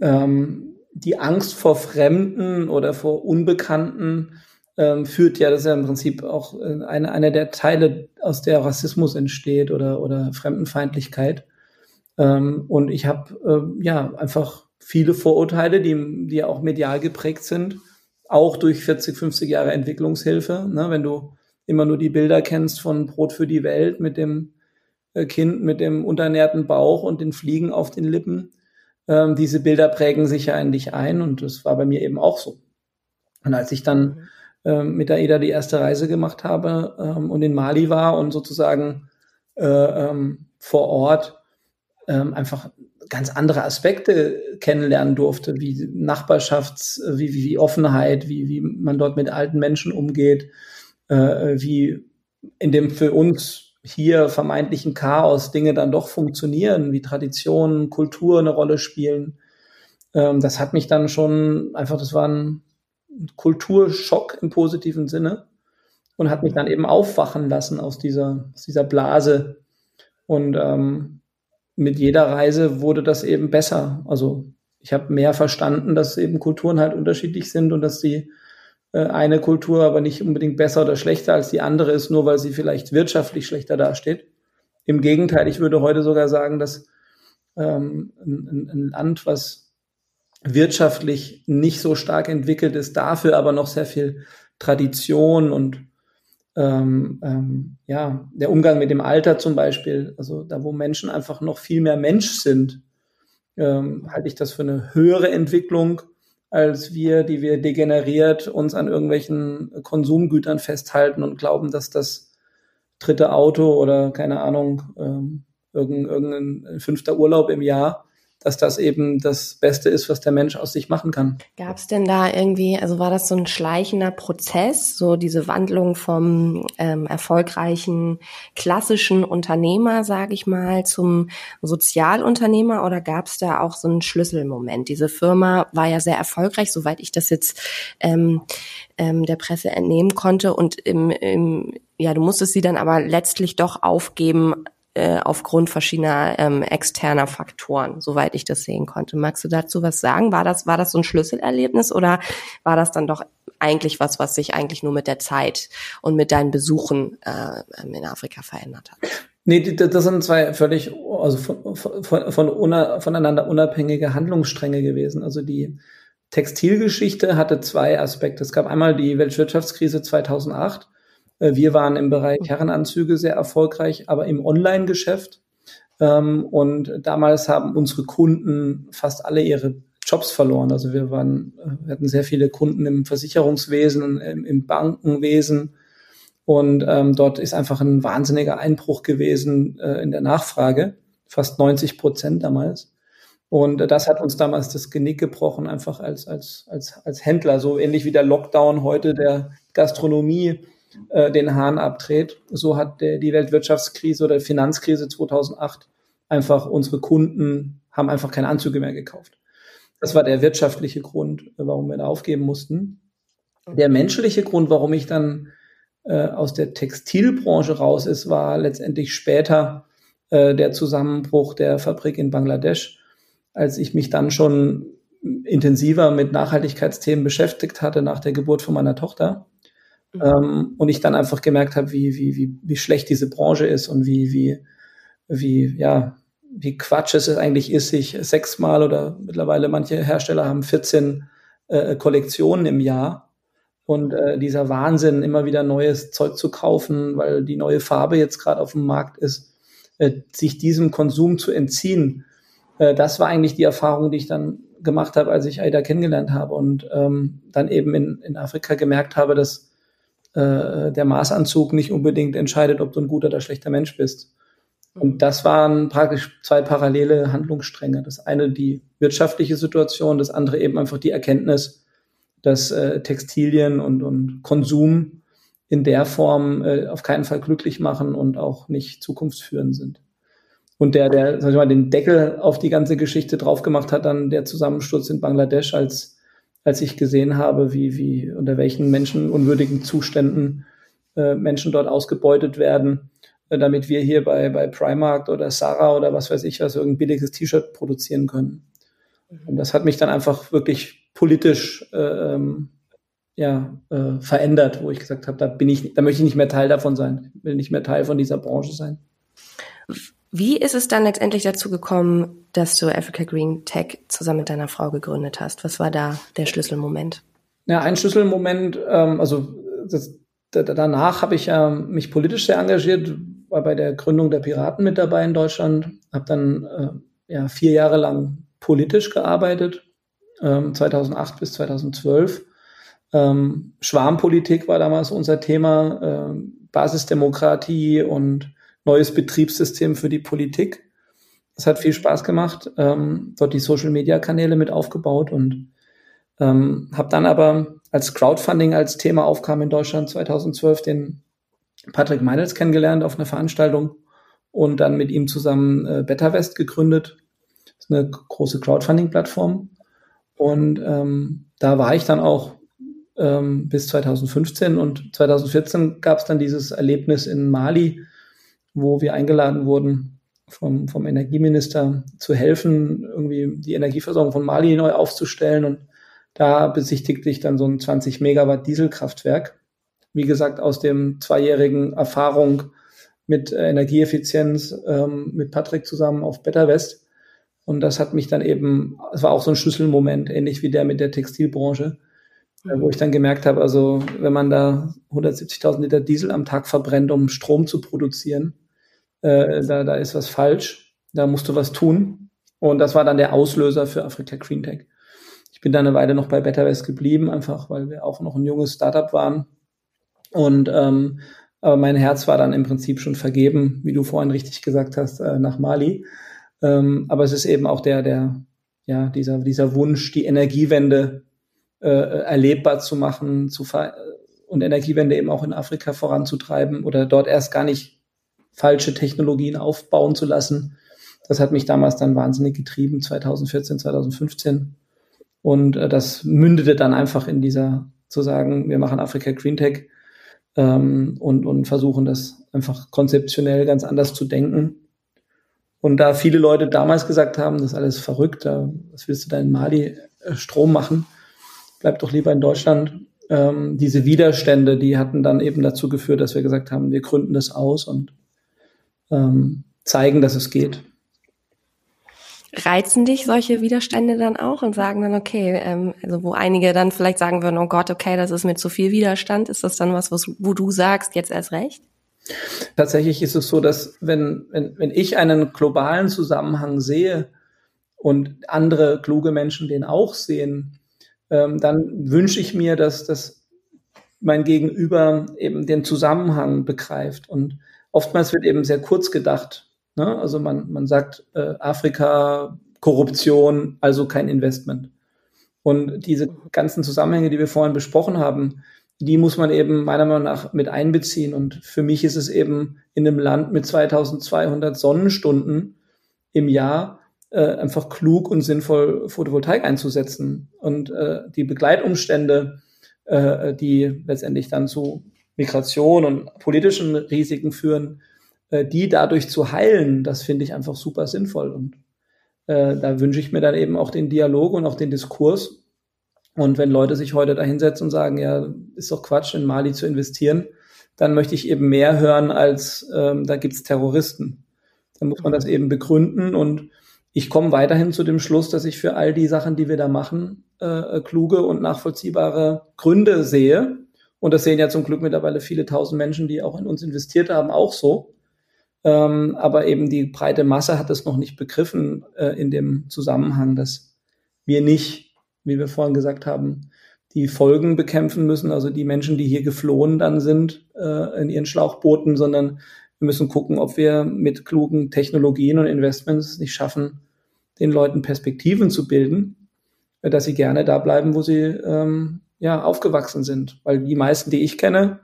ähm, die Angst vor Fremden oder vor Unbekannten ähm, führt ja, das ist ja im Prinzip auch äh, eine, eine der Teile, aus der Rassismus entsteht oder, oder Fremdenfeindlichkeit. Ähm, und ich habe äh, ja einfach viele Vorurteile, die, die auch medial geprägt sind, auch durch 40, 50 Jahre Entwicklungshilfe. Ne? Wenn du immer nur die Bilder kennst von Brot für die Welt mit dem äh, Kind mit dem unternährten Bauch und den Fliegen auf den Lippen. Ähm, diese Bilder prägen sich ja in dich ein und das war bei mir eben auch so. Und als ich dann ähm, mit AIDA die erste Reise gemacht habe ähm, und in Mali war und sozusagen äh, ähm, vor Ort einfach ganz andere Aspekte kennenlernen durfte, wie Nachbarschafts, wie, wie, wie Offenheit, wie, wie man dort mit alten Menschen umgeht, äh, wie in dem für uns hier vermeintlichen Chaos Dinge dann doch funktionieren, wie Traditionen, Kultur eine Rolle spielen. Ähm, das hat mich dann schon einfach, das war ein Kulturschock im positiven Sinne und hat mich dann eben aufwachen lassen aus dieser, aus dieser Blase. Und ähm, mit jeder Reise wurde das eben besser. Also ich habe mehr verstanden, dass eben Kulturen halt unterschiedlich sind und dass die äh, eine Kultur aber nicht unbedingt besser oder schlechter als die andere ist, nur weil sie vielleicht wirtschaftlich schlechter dasteht. Im Gegenteil, ich würde heute sogar sagen, dass ähm, ein, ein Land, was wirtschaftlich nicht so stark entwickelt ist, dafür aber noch sehr viel Tradition und ähm, ähm, ja, der Umgang mit dem Alter zum Beispiel, also da, wo Menschen einfach noch viel mehr Mensch sind, ähm, halte ich das für eine höhere Entwicklung als wir, die wir degeneriert uns an irgendwelchen Konsumgütern festhalten und glauben, dass das dritte Auto oder keine Ahnung, ähm, irgendein, irgendein fünfter Urlaub im Jahr dass das eben das Beste ist, was der Mensch aus sich machen kann. Gab es denn da irgendwie, also war das so ein schleichender Prozess, so diese Wandlung vom ähm, erfolgreichen klassischen Unternehmer, sage ich mal, zum Sozialunternehmer oder gab es da auch so einen Schlüsselmoment? Diese Firma war ja sehr erfolgreich, soweit ich das jetzt ähm, ähm, der Presse entnehmen konnte und im, im ja, du musstest sie dann aber letztlich doch aufgeben äh, aufgrund verschiedener ähm, externer Faktoren, soweit ich das sehen konnte. Magst du dazu was sagen? War das, war das so ein Schlüsselerlebnis oder war das dann doch eigentlich was, was sich eigentlich nur mit der Zeit und mit deinen Besuchen äh, in Afrika verändert hat? Nee, das sind zwei völlig, also von, von, von una, voneinander unabhängige Handlungsstränge gewesen. Also die Textilgeschichte hatte zwei Aspekte. Es gab einmal die Weltwirtschaftskrise 2008 äh, wir waren im Bereich. Herrenanzüge sehr erfolgreich, aber im Online-Geschäft. Ähm, und damals haben unsere Kunden fast alle ihre Jobs verloren. Also wir waren, äh, wir hatten sehr viele Kunden im Versicherungswesen, im, im Bankenwesen. Und ähm, dort ist einfach ein wahnsinniger Einbruch gewesen äh, in der Nachfrage, fast 90 Prozent damals. Und das hat uns damals das Genick gebrochen, einfach als, als, als, als Händler, so ähnlich wie der Lockdown heute der Gastronomie äh, den Hahn abdreht. So hat der, die Weltwirtschaftskrise oder Finanzkrise 2008 einfach unsere Kunden haben einfach keine Anzüge mehr gekauft. Das war der wirtschaftliche Grund, warum wir da aufgeben mussten. Der menschliche Grund, warum ich dann äh, aus der Textilbranche raus ist, war letztendlich später äh, der Zusammenbruch der Fabrik in Bangladesch, als ich mich dann schon intensiver mit Nachhaltigkeitsthemen beschäftigt hatte nach der Geburt von meiner Tochter Mhm. Ähm, und ich dann einfach gemerkt habe, wie, wie, wie, wie schlecht diese Branche ist und wie, wie, wie, ja, wie Quatsch es eigentlich ist, sich sechsmal oder mittlerweile manche Hersteller haben 14 äh, Kollektionen im Jahr. Und äh, dieser Wahnsinn, immer wieder neues Zeug zu kaufen, weil die neue Farbe jetzt gerade auf dem Markt ist, äh, sich diesem Konsum zu entziehen, äh, das war eigentlich die Erfahrung, die ich dann gemacht habe, als ich AIDA kennengelernt habe und ähm, dann eben in, in Afrika gemerkt habe, dass äh, der Maßanzug nicht unbedingt entscheidet, ob du ein guter oder schlechter Mensch bist. Und das waren praktisch zwei parallele Handlungsstränge. Das eine die wirtschaftliche Situation, das andere eben einfach die Erkenntnis, dass äh, Textilien und, und Konsum in der Form äh, auf keinen Fall glücklich machen und auch nicht zukunftsführend sind. Und der, der, sag ich mal, den Deckel auf die ganze Geschichte drauf gemacht hat, dann der Zusammensturz in Bangladesch als als ich gesehen habe, wie, wie, unter welchen menschenunwürdigen Zuständen äh, Menschen dort ausgebeutet werden, äh, damit wir hier bei, bei Primark oder Sarah oder was weiß ich was, irgendein billiges T-Shirt produzieren können. Mhm. Und das hat mich dann einfach wirklich politisch äh, ähm, ja, äh, verändert, wo ich gesagt habe, da bin ich, da möchte ich nicht mehr Teil davon sein, will nicht mehr Teil von dieser Branche sein. Wie ist es dann letztendlich dazu gekommen, dass du Africa Green Tech zusammen mit deiner Frau gegründet hast? Was war da der Schlüsselmoment? Ja, ein Schlüsselmoment, ähm, also das, danach habe ich ja mich politisch sehr engagiert, war bei der Gründung der Piraten mit dabei in Deutschland, habe dann äh, ja vier Jahre lang politisch gearbeitet, ähm, 2008 bis 2012. Ähm, Schwarmpolitik war damals unser Thema, äh, Basisdemokratie und neues Betriebssystem für die Politik. Es hat viel Spaß gemacht, ähm, dort die Social-Media-Kanäle mit aufgebaut und ähm, habe dann aber, als Crowdfunding als Thema aufkam in Deutschland 2012, den Patrick Meinels kennengelernt auf einer Veranstaltung und dann mit ihm zusammen äh, BetterWest gegründet. Das ist eine große Crowdfunding-Plattform. Und ähm, da war ich dann auch ähm, bis 2015 und 2014 gab es dann dieses Erlebnis in Mali, wo wir eingeladen wurden, vom, vom Energieminister zu helfen, irgendwie die Energieversorgung von Mali neu aufzustellen. Und da besichtigte ich dann so ein 20 Megawatt Dieselkraftwerk. Wie gesagt, aus dem zweijährigen Erfahrung mit Energieeffizienz ähm, mit Patrick zusammen auf Better West. Und das hat mich dann eben, es war auch so ein Schlüsselmoment, ähnlich wie der mit der Textilbranche, äh, wo ich dann gemerkt habe, also wenn man da 170.000 Liter Diesel am Tag verbrennt, um Strom zu produzieren, äh, da, da ist was falsch, da musst du was tun. Und das war dann der Auslöser für Afrika Green Tech. Ich bin dann eine Weile noch bei BetterWest geblieben, einfach weil wir auch noch ein junges Startup waren. Und ähm, aber mein Herz war dann im Prinzip schon vergeben, wie du vorhin richtig gesagt hast, äh, nach Mali. Ähm, aber es ist eben auch der, der, ja, dieser, dieser Wunsch, die Energiewende äh, erlebbar zu machen, zu ver und Energiewende eben auch in Afrika voranzutreiben oder dort erst gar nicht falsche Technologien aufbauen zu lassen. Das hat mich damals dann wahnsinnig getrieben, 2014, 2015. Und äh, das mündete dann einfach in dieser, zu sagen, wir machen Afrika Green Tech ähm, und, und versuchen das einfach konzeptionell ganz anders zu denken. Und da viele Leute damals gesagt haben, das ist alles verrückt, da, was willst du da in Mali äh, Strom machen? Bleib doch lieber in Deutschland. Ähm, diese Widerstände, die hatten dann eben dazu geführt, dass wir gesagt haben, wir gründen das aus und ähm, zeigen, dass es geht. Reizen dich solche Widerstände dann auch und sagen dann, okay, ähm, also wo einige dann vielleicht sagen würden, oh Gott, okay, das ist mir zu viel Widerstand, ist das dann was, was wo du sagst, jetzt erst recht? Tatsächlich ist es so, dass wenn, wenn, wenn ich einen globalen Zusammenhang sehe und andere kluge Menschen den auch sehen, ähm, dann wünsche ich mir, dass, dass mein Gegenüber eben den Zusammenhang begreift. Und oftmals wird eben sehr kurz gedacht. Ne? Also man, man sagt äh, Afrika, Korruption, also kein Investment. Und diese ganzen Zusammenhänge, die wir vorhin besprochen haben, die muss man eben meiner Meinung nach mit einbeziehen. Und für mich ist es eben in einem Land mit 2200 Sonnenstunden im Jahr äh, einfach klug und sinnvoll Photovoltaik einzusetzen. Und äh, die Begleitumstände, äh, die letztendlich dann zu Migration und politischen Risiken führen, äh, die dadurch zu heilen, das finde ich einfach super sinnvoll. Und äh, da wünsche ich mir dann eben auch den Dialog und auch den Diskurs. Und wenn Leute sich heute da hinsetzen und sagen, ja, ist doch Quatsch, in Mali zu investieren, dann möchte ich eben mehr hören als ähm, da gibt's Terroristen. Dann muss man das eben begründen und ich komme weiterhin zu dem Schluss, dass ich für all die Sachen, die wir da machen, äh, kluge und nachvollziehbare Gründe sehe. Und das sehen ja zum Glück mittlerweile viele tausend Menschen, die auch in uns investiert haben, auch so. Ähm, aber eben die breite Masse hat es noch nicht begriffen äh, in dem Zusammenhang, dass wir nicht, wie wir vorhin gesagt haben, die Folgen bekämpfen müssen, also die Menschen, die hier geflohen dann sind äh, in ihren Schlauchbooten, sondern wir müssen gucken, ob wir mit klugen Technologien und Investments nicht schaffen, den Leuten Perspektiven zu bilden, äh, dass sie gerne da bleiben, wo sie ähm, ja, aufgewachsen sind. Weil die meisten, die ich kenne,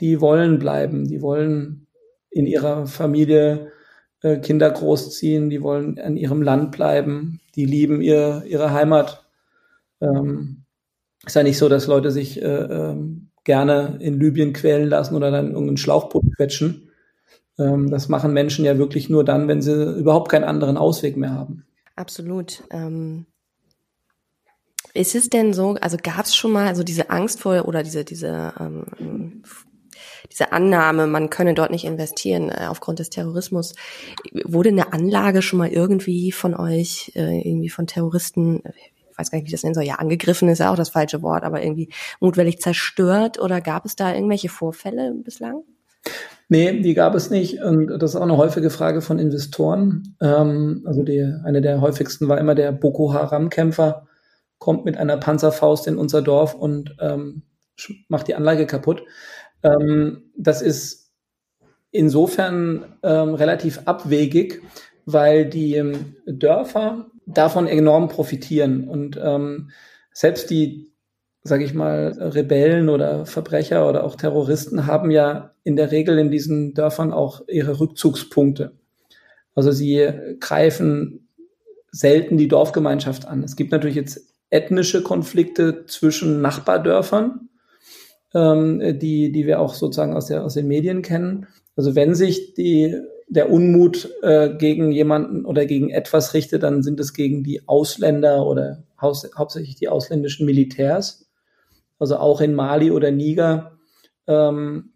die wollen bleiben, die wollen in ihrer Familie äh, Kinder großziehen, die wollen in ihrem Land bleiben, die lieben ihr, ihre Heimat. Ähm, ist ja nicht so, dass Leute sich äh, ähm, gerne in Libyen quälen lassen oder dann irgendeinen Schlauchboot quetschen. Ähm, das machen Menschen ja wirklich nur dann, wenn sie überhaupt keinen anderen Ausweg mehr haben. Absolut. Ähm ist es denn so, also gab es schon mal also diese Angst vor oder diese diese ähm, diese Annahme, man könne dort nicht investieren äh, aufgrund des Terrorismus. Wurde eine Anlage schon mal irgendwie von euch äh, irgendwie von Terroristen, ich weiß gar nicht, wie das nennen soll, ja angegriffen ist ja auch das falsche Wort, aber irgendwie mutwillig zerstört oder gab es da irgendwelche Vorfälle bislang? Nee, die gab es nicht. Und das ist auch eine häufige Frage von Investoren. Ähm, also die, eine der häufigsten war immer der Boko Haram-Kämpfer, kommt mit einer Panzerfaust in unser Dorf und ähm, macht die Anlage kaputt. Ähm, das ist insofern ähm, relativ abwegig, weil die ähm, Dörfer davon enorm profitieren. Und ähm, selbst die, sage ich mal, Rebellen oder Verbrecher oder auch Terroristen haben ja in der Regel in diesen Dörfern auch ihre Rückzugspunkte. Also sie greifen selten die Dorfgemeinschaft an. Es gibt natürlich jetzt ethnische Konflikte zwischen Nachbardörfern, ähm, die, die wir auch sozusagen aus, der, aus den Medien kennen. Also wenn sich die, der Unmut äh, gegen jemanden oder gegen etwas richtet, dann sind es gegen die Ausländer oder haus, hauptsächlich die ausländischen Militärs. Also auch in Mali oder Niger ähm,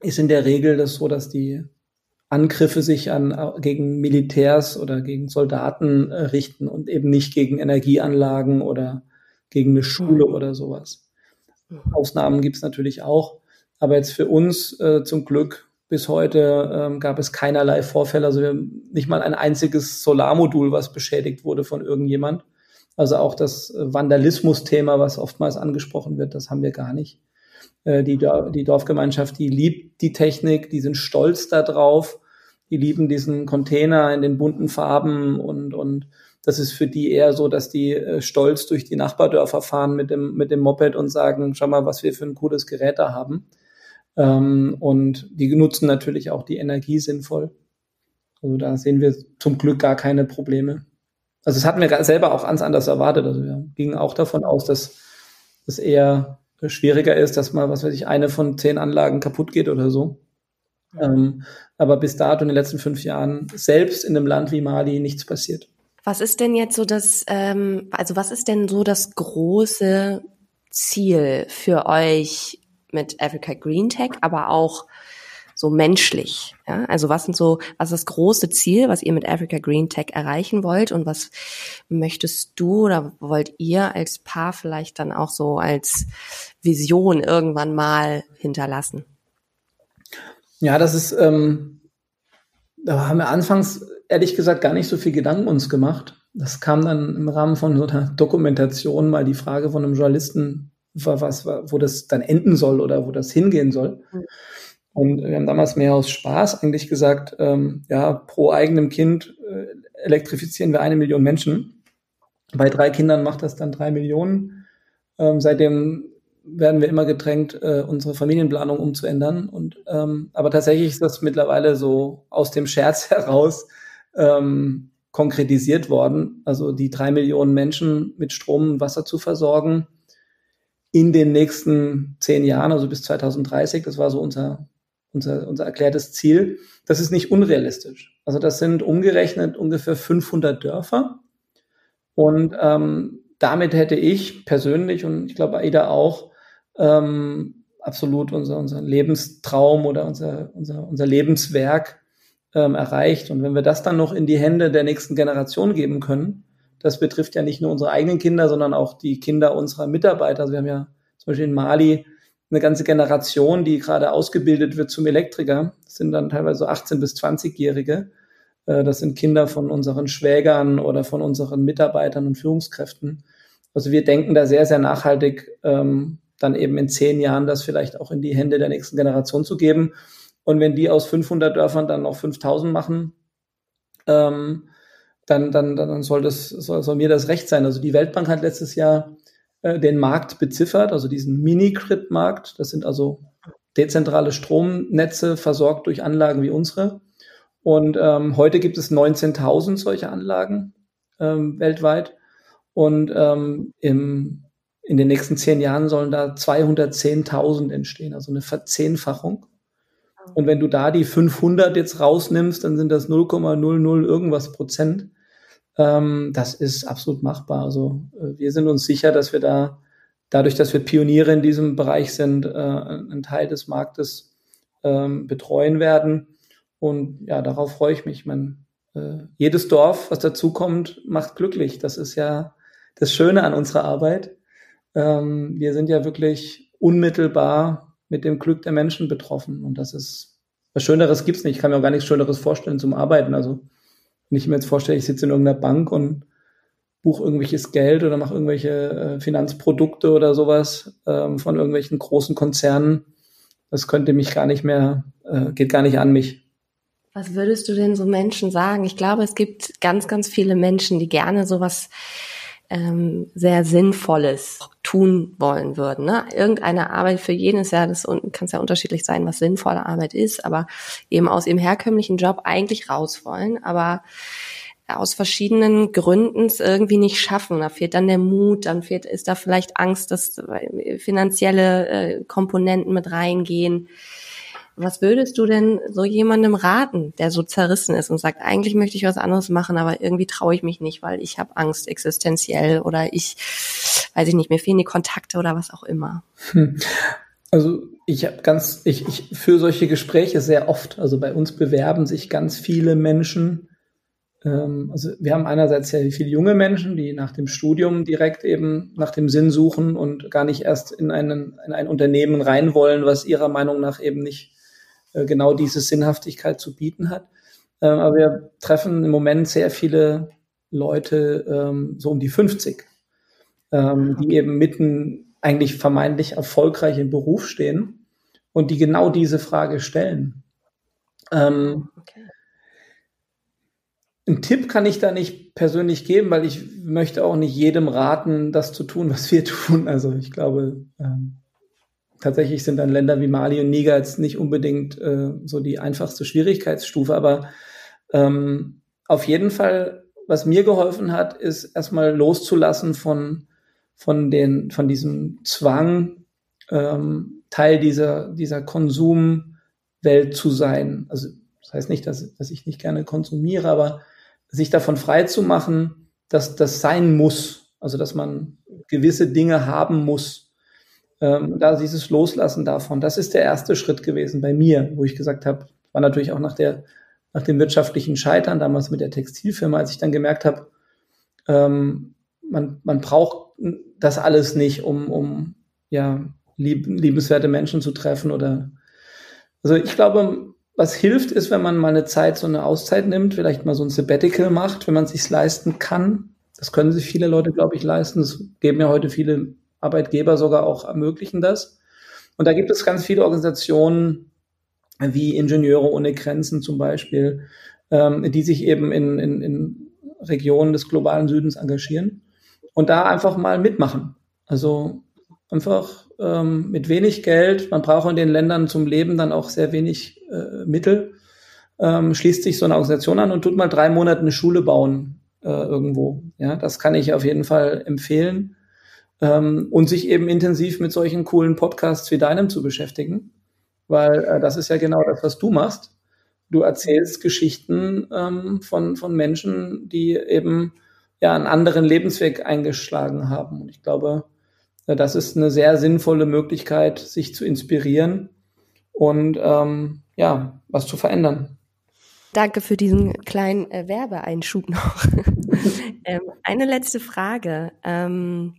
ist in der Regel das so, dass die Angriffe sich an, gegen Militärs oder gegen Soldaten äh, richten und eben nicht gegen Energieanlagen oder gegen eine Schule oder sowas. Ausnahmen gibt es natürlich auch, aber jetzt für uns äh, zum Glück bis heute ähm, gab es keinerlei Vorfälle. Also wir nicht mal ein einziges Solarmodul, was beschädigt wurde von irgendjemand. Also auch das Vandalismus-Thema, was oftmals angesprochen wird, das haben wir gar nicht. Äh, die, die Dorfgemeinschaft, die liebt die Technik, die sind stolz darauf die lieben diesen Container in den bunten Farben und, und das ist für die eher so, dass die äh, stolz durch die Nachbardörfer fahren mit dem, mit dem Moped und sagen, schau mal, was wir für ein cooles Gerät da haben. Ähm, und die nutzen natürlich auch die Energie sinnvoll. Also da sehen wir zum Glück gar keine Probleme. Also das hatten wir selber auch ganz anders erwartet. Also wir gingen auch davon aus, dass es eher schwieriger ist, dass mal, was weiß ich, eine von zehn Anlagen kaputt geht oder so. Ähm, aber bis dato in den letzten fünf Jahren selbst in einem Land wie Mali nichts passiert. Was ist denn jetzt so das, ähm, also was ist denn so das große Ziel für euch mit Africa Green Tech, aber auch so menschlich? Ja? Also was sind so, was ist das große Ziel, was ihr mit Africa Green Tech erreichen wollt und was möchtest du oder wollt ihr als Paar vielleicht dann auch so als Vision irgendwann mal hinterlassen? Ja, das ist, ähm, da haben wir anfangs ehrlich gesagt gar nicht so viel Gedanken uns gemacht. Das kam dann im Rahmen von so einer Dokumentation mal die Frage von einem Journalisten, was, wo das dann enden soll oder wo das hingehen soll. Mhm. Und wir haben damals mehr aus Spaß eigentlich gesagt, ähm, ja, pro eigenem Kind äh, elektrifizieren wir eine Million Menschen. Bei drei Kindern macht das dann drei Millionen. Ähm, seitdem werden wir immer gedrängt, äh, unsere Familienplanung umzuändern. Und ähm, aber tatsächlich ist das mittlerweile so aus dem Scherz heraus ähm, konkretisiert worden. Also die drei Millionen Menschen mit Strom und Wasser zu versorgen in den nächsten zehn Jahren, also bis 2030. Das war so unser unser, unser erklärtes Ziel. Das ist nicht unrealistisch. Also das sind umgerechnet ungefähr 500 Dörfer. Und ähm, damit hätte ich persönlich und ich glaube Aida auch ähm, absolut unser, unser Lebenstraum oder unser, unser, unser Lebenswerk ähm, erreicht. Und wenn wir das dann noch in die Hände der nächsten Generation geben können, das betrifft ja nicht nur unsere eigenen Kinder, sondern auch die Kinder unserer Mitarbeiter. Also wir haben ja zum Beispiel in Mali eine ganze Generation, die gerade ausgebildet wird zum Elektriker. Das sind dann teilweise 18- bis 20-Jährige. Äh, das sind Kinder von unseren Schwägern oder von unseren Mitarbeitern und Führungskräften. Also wir denken da sehr, sehr nachhaltig, ähm, dann eben in zehn Jahren das vielleicht auch in die Hände der nächsten Generation zu geben. Und wenn die aus 500 Dörfern dann noch 5000 machen, ähm, dann, dann, dann soll, das, soll, soll mir das recht sein. Also die Weltbank hat letztes Jahr äh, den Markt beziffert, also diesen Mini-Grid-Markt. Das sind also dezentrale Stromnetze versorgt durch Anlagen wie unsere. Und ähm, heute gibt es 19.000 solche Anlagen ähm, weltweit. Und ähm, im, in den nächsten zehn Jahren sollen da 210.000 entstehen, also eine Verzehnfachung. Und wenn du da die 500 jetzt rausnimmst, dann sind das 0,00 irgendwas Prozent. Ähm, das ist absolut machbar. Also äh, wir sind uns sicher, dass wir da, dadurch, dass wir Pioniere in diesem Bereich sind, äh, einen Teil des Marktes ähm, betreuen werden. Und ja, darauf freue ich mich. Man, äh, jedes Dorf, was dazukommt, macht glücklich. Das ist ja das Schöne an unserer Arbeit. Ähm, wir sind ja wirklich unmittelbar mit dem Glück der Menschen betroffen. Und das ist, was Schöneres gibt's nicht. Ich kann mir auch gar nichts Schöneres vorstellen zum Arbeiten. Also wenn ich mir jetzt vorstelle, ich sitze in irgendeiner Bank und buche irgendwelches Geld oder mache irgendwelche äh, Finanzprodukte oder sowas ähm, von irgendwelchen großen Konzernen, das könnte mich gar nicht mehr, äh, geht gar nicht an mich. Was würdest du denn so Menschen sagen? Ich glaube, es gibt ganz, ganz viele Menschen, die gerne sowas ähm, sehr Sinnvolles tun wollen würden. Ne? Irgendeine Arbeit für jeden ist ja, das kann es ja unterschiedlich sein, was sinnvolle Arbeit ist, aber eben aus ihrem herkömmlichen Job eigentlich raus wollen, aber aus verschiedenen Gründen es irgendwie nicht schaffen. Da fehlt dann der Mut, dann fehlt, ist da vielleicht Angst, dass finanzielle äh, Komponenten mit reingehen. Was würdest du denn so jemandem raten, der so zerrissen ist und sagt, eigentlich möchte ich was anderes machen, aber irgendwie traue ich mich nicht, weil ich habe Angst existenziell oder ich, weiß ich nicht, mir fehlen die Kontakte oder was auch immer? Hm. Also ich habe ganz, ich, ich führe solche Gespräche sehr oft. Also bei uns bewerben sich ganz viele Menschen. Ähm, also wir haben einerseits sehr viele junge Menschen, die nach dem Studium direkt eben nach dem Sinn suchen und gar nicht erst in, einen, in ein Unternehmen rein wollen, was ihrer Meinung nach eben nicht genau diese Sinnhaftigkeit zu bieten hat. Ähm, aber wir treffen im Moment sehr viele Leute ähm, so um die 50, ähm, die eben mitten eigentlich vermeintlich erfolgreich im Beruf stehen und die genau diese Frage stellen. Ähm, okay. einen Tipp kann ich da nicht persönlich geben, weil ich möchte auch nicht jedem raten, das zu tun, was wir tun. Also ich glaube, ähm, tatsächlich sind dann Länder wie Mali und Niger jetzt nicht unbedingt äh, so die einfachste Schwierigkeitsstufe, aber ähm, auf jeden Fall, was mir geholfen hat, ist erstmal loszulassen von, von, den, von diesem Zwang, ähm, Teil dieser, dieser Konsumwelt zu sein. Also das heißt nicht, dass, dass ich nicht gerne konsumiere, aber sich davon frei zu machen, dass das sein muss. Also dass man gewisse Dinge haben muss. Ähm, da dieses Loslassen davon, das ist der erste Schritt gewesen bei mir, wo ich gesagt habe, war natürlich auch nach der nach dem wirtschaftlichen Scheitern damals mit der Textilfirma, als ich dann gemerkt habe, ähm, man, man braucht das alles nicht, um, um ja, lieb, liebenswerte Menschen zu treffen oder also ich glaube, was hilft, ist, wenn man mal eine Zeit, so eine Auszeit nimmt, vielleicht mal so ein Sabbatical macht, wenn man sich leisten kann. Das können sich viele Leute, glaube ich, leisten. Das geben ja heute viele Arbeitgeber sogar auch ermöglichen das. Und da gibt es ganz viele Organisationen, wie Ingenieure ohne Grenzen zum Beispiel, ähm, die sich eben in, in, in Regionen des globalen Südens engagieren und da einfach mal mitmachen. Also einfach ähm, mit wenig Geld, man braucht in den Ländern zum Leben dann auch sehr wenig äh, Mittel, ähm, schließt sich so eine Organisation an und tut mal drei Monate eine Schule bauen äh, irgendwo. Ja, das kann ich auf jeden Fall empfehlen. Ähm, und sich eben intensiv mit solchen coolen Podcasts wie deinem zu beschäftigen weil äh, das ist ja genau das, was du machst. Du erzählst Geschichten ähm, von, von Menschen, die eben ja einen anderen Lebensweg eingeschlagen haben. Und ich glaube, äh, das ist eine sehr sinnvolle Möglichkeit, sich zu inspirieren und ähm, ja, was zu verändern. Danke für diesen kleinen äh, Werbeeinschub noch. ähm, eine letzte Frage. Ähm,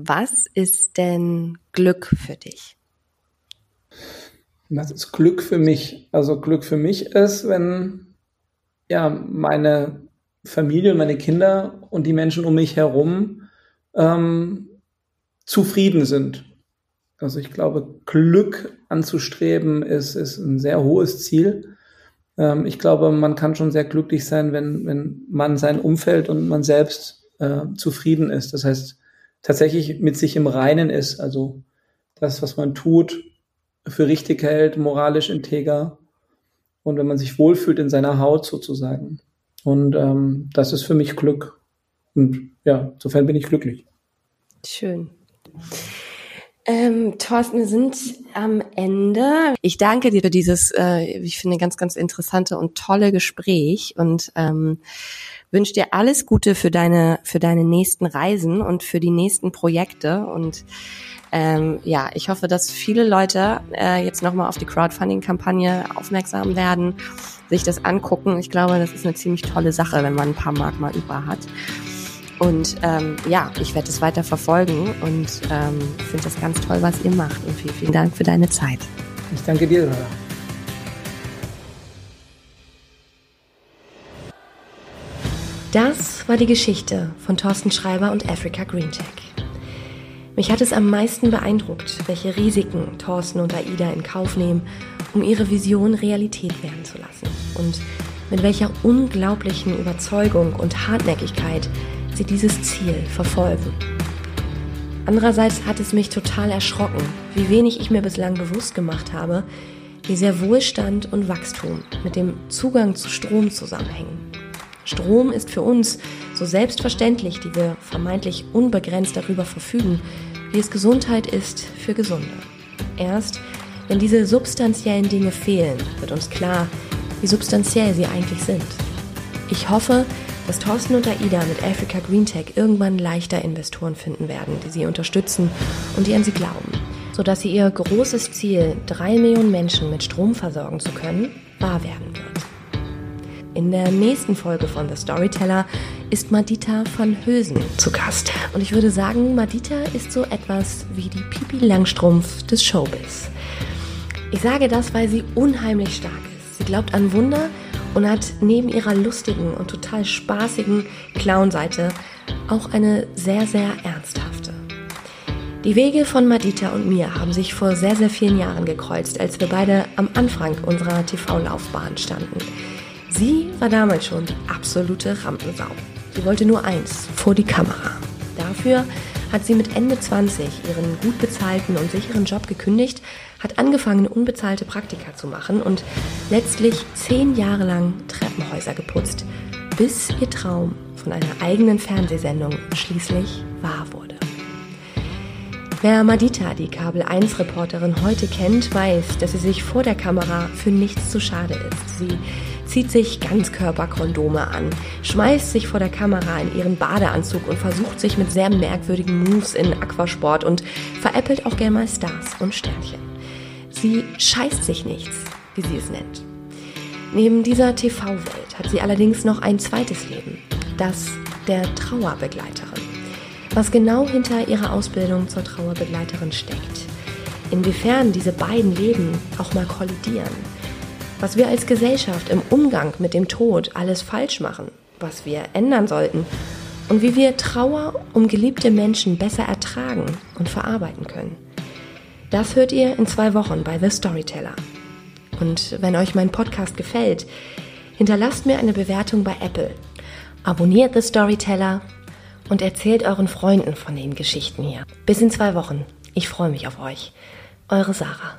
was ist denn Glück für dich? Das ist Glück für mich. Also Glück für mich ist, wenn ja meine Familie, meine Kinder und die Menschen um mich herum ähm, zufrieden sind. Also ich glaube, Glück anzustreben ist, ist ein sehr hohes Ziel. Ähm, ich glaube, man kann schon sehr glücklich sein, wenn, wenn man sein Umfeld und man selbst äh, zufrieden ist. Das heißt, tatsächlich mit sich im Reinen ist. Also das, was man tut, für richtig hält, moralisch integer und wenn man sich wohlfühlt in seiner Haut sozusagen. Und ähm, das ist für mich Glück. Und ja, insofern bin ich glücklich. Schön. Ähm, Thorsten, wir sind am Ende. Ich danke dir für dieses, äh, ich finde, ganz, ganz interessante und tolle Gespräch und ähm, wünsche dir alles Gute für deine, für deine nächsten Reisen und für die nächsten Projekte und ähm, ja, ich hoffe, dass viele Leute äh, jetzt nochmal auf die Crowdfunding-Kampagne aufmerksam werden, sich das angucken. Ich glaube, das ist eine ziemlich tolle Sache, wenn man ein paar Mark mal über hat. Und ähm, ja, ich werde es weiter verfolgen und ähm, finde das ganz toll, was ihr macht. Und vielen, vielen Dank für deine Zeit. Ich danke dir. Sarah. Das war die Geschichte von Thorsten Schreiber und Africa Green Tech. Mich hat es am meisten beeindruckt, welche Risiken Thorsten und Aida in Kauf nehmen, um ihre Vision Realität werden zu lassen. Und mit welcher unglaublichen Überzeugung und Hartnäckigkeit sie dieses Ziel verfolgen. Andererseits hat es mich total erschrocken, wie wenig ich mir bislang bewusst gemacht habe, wie sehr Wohlstand und Wachstum mit dem Zugang zu Strom zusammenhängen. Strom ist für uns so selbstverständlich, die wir vermeintlich unbegrenzt darüber verfügen, wie es Gesundheit ist für Gesunde. Erst wenn diese substanziellen Dinge fehlen, wird uns klar, wie substanziell sie eigentlich sind. Ich hoffe, dass Thorsten und Aida mit Africa Green Tech irgendwann leichter Investoren finden werden, die sie unterstützen und die an sie glauben, sodass sie ihr großes Ziel, drei Millionen Menschen mit Strom versorgen zu können, wahr werden. In der nächsten Folge von The Storyteller ist Madita von Hösen zu Gast. Und ich würde sagen, Madita ist so etwas wie die Pipi Langstrumpf des Showbiz. Ich sage das, weil sie unheimlich stark ist. Sie glaubt an Wunder und hat neben ihrer lustigen und total spaßigen Clown-Seite auch eine sehr, sehr ernsthafte. Die Wege von Madita und mir haben sich vor sehr, sehr vielen Jahren gekreuzt, als wir beide am Anfang unserer TV-Laufbahn standen. Sie war damals schon die absolute Rampensau. Sie wollte nur eins, vor die Kamera. Dafür hat sie mit Ende 20 ihren gut bezahlten und sicheren Job gekündigt, hat angefangen, unbezahlte Praktika zu machen und letztlich zehn Jahre lang Treppenhäuser geputzt, bis ihr Traum von einer eigenen Fernsehsendung schließlich wahr wurde. Wer Madita, die Kabel 1 Reporterin heute kennt, weiß, dass sie sich vor der Kamera für nichts zu schade ist. Sie zieht sich Ganzkörperkondome an, schmeißt sich vor der Kamera in ihren Badeanzug und versucht sich mit sehr merkwürdigen Moves in Aquasport und veräppelt auch gerne mal Stars und Sternchen. Sie scheißt sich nichts, wie sie es nennt. Neben dieser TV-Welt hat sie allerdings noch ein zweites Leben, das der Trauerbegleiterin. Was genau hinter ihrer Ausbildung zur Trauerbegleiterin steckt, inwiefern diese beiden Leben auch mal kollidieren, was wir als Gesellschaft im Umgang mit dem Tod alles falsch machen, was wir ändern sollten und wie wir Trauer um geliebte Menschen besser ertragen und verarbeiten können. Das hört ihr in zwei Wochen bei The Storyteller. Und wenn euch mein Podcast gefällt, hinterlasst mir eine Bewertung bei Apple. Abonniert The Storyteller und erzählt euren Freunden von den Geschichten hier. Bis in zwei Wochen. Ich freue mich auf euch. Eure Sarah.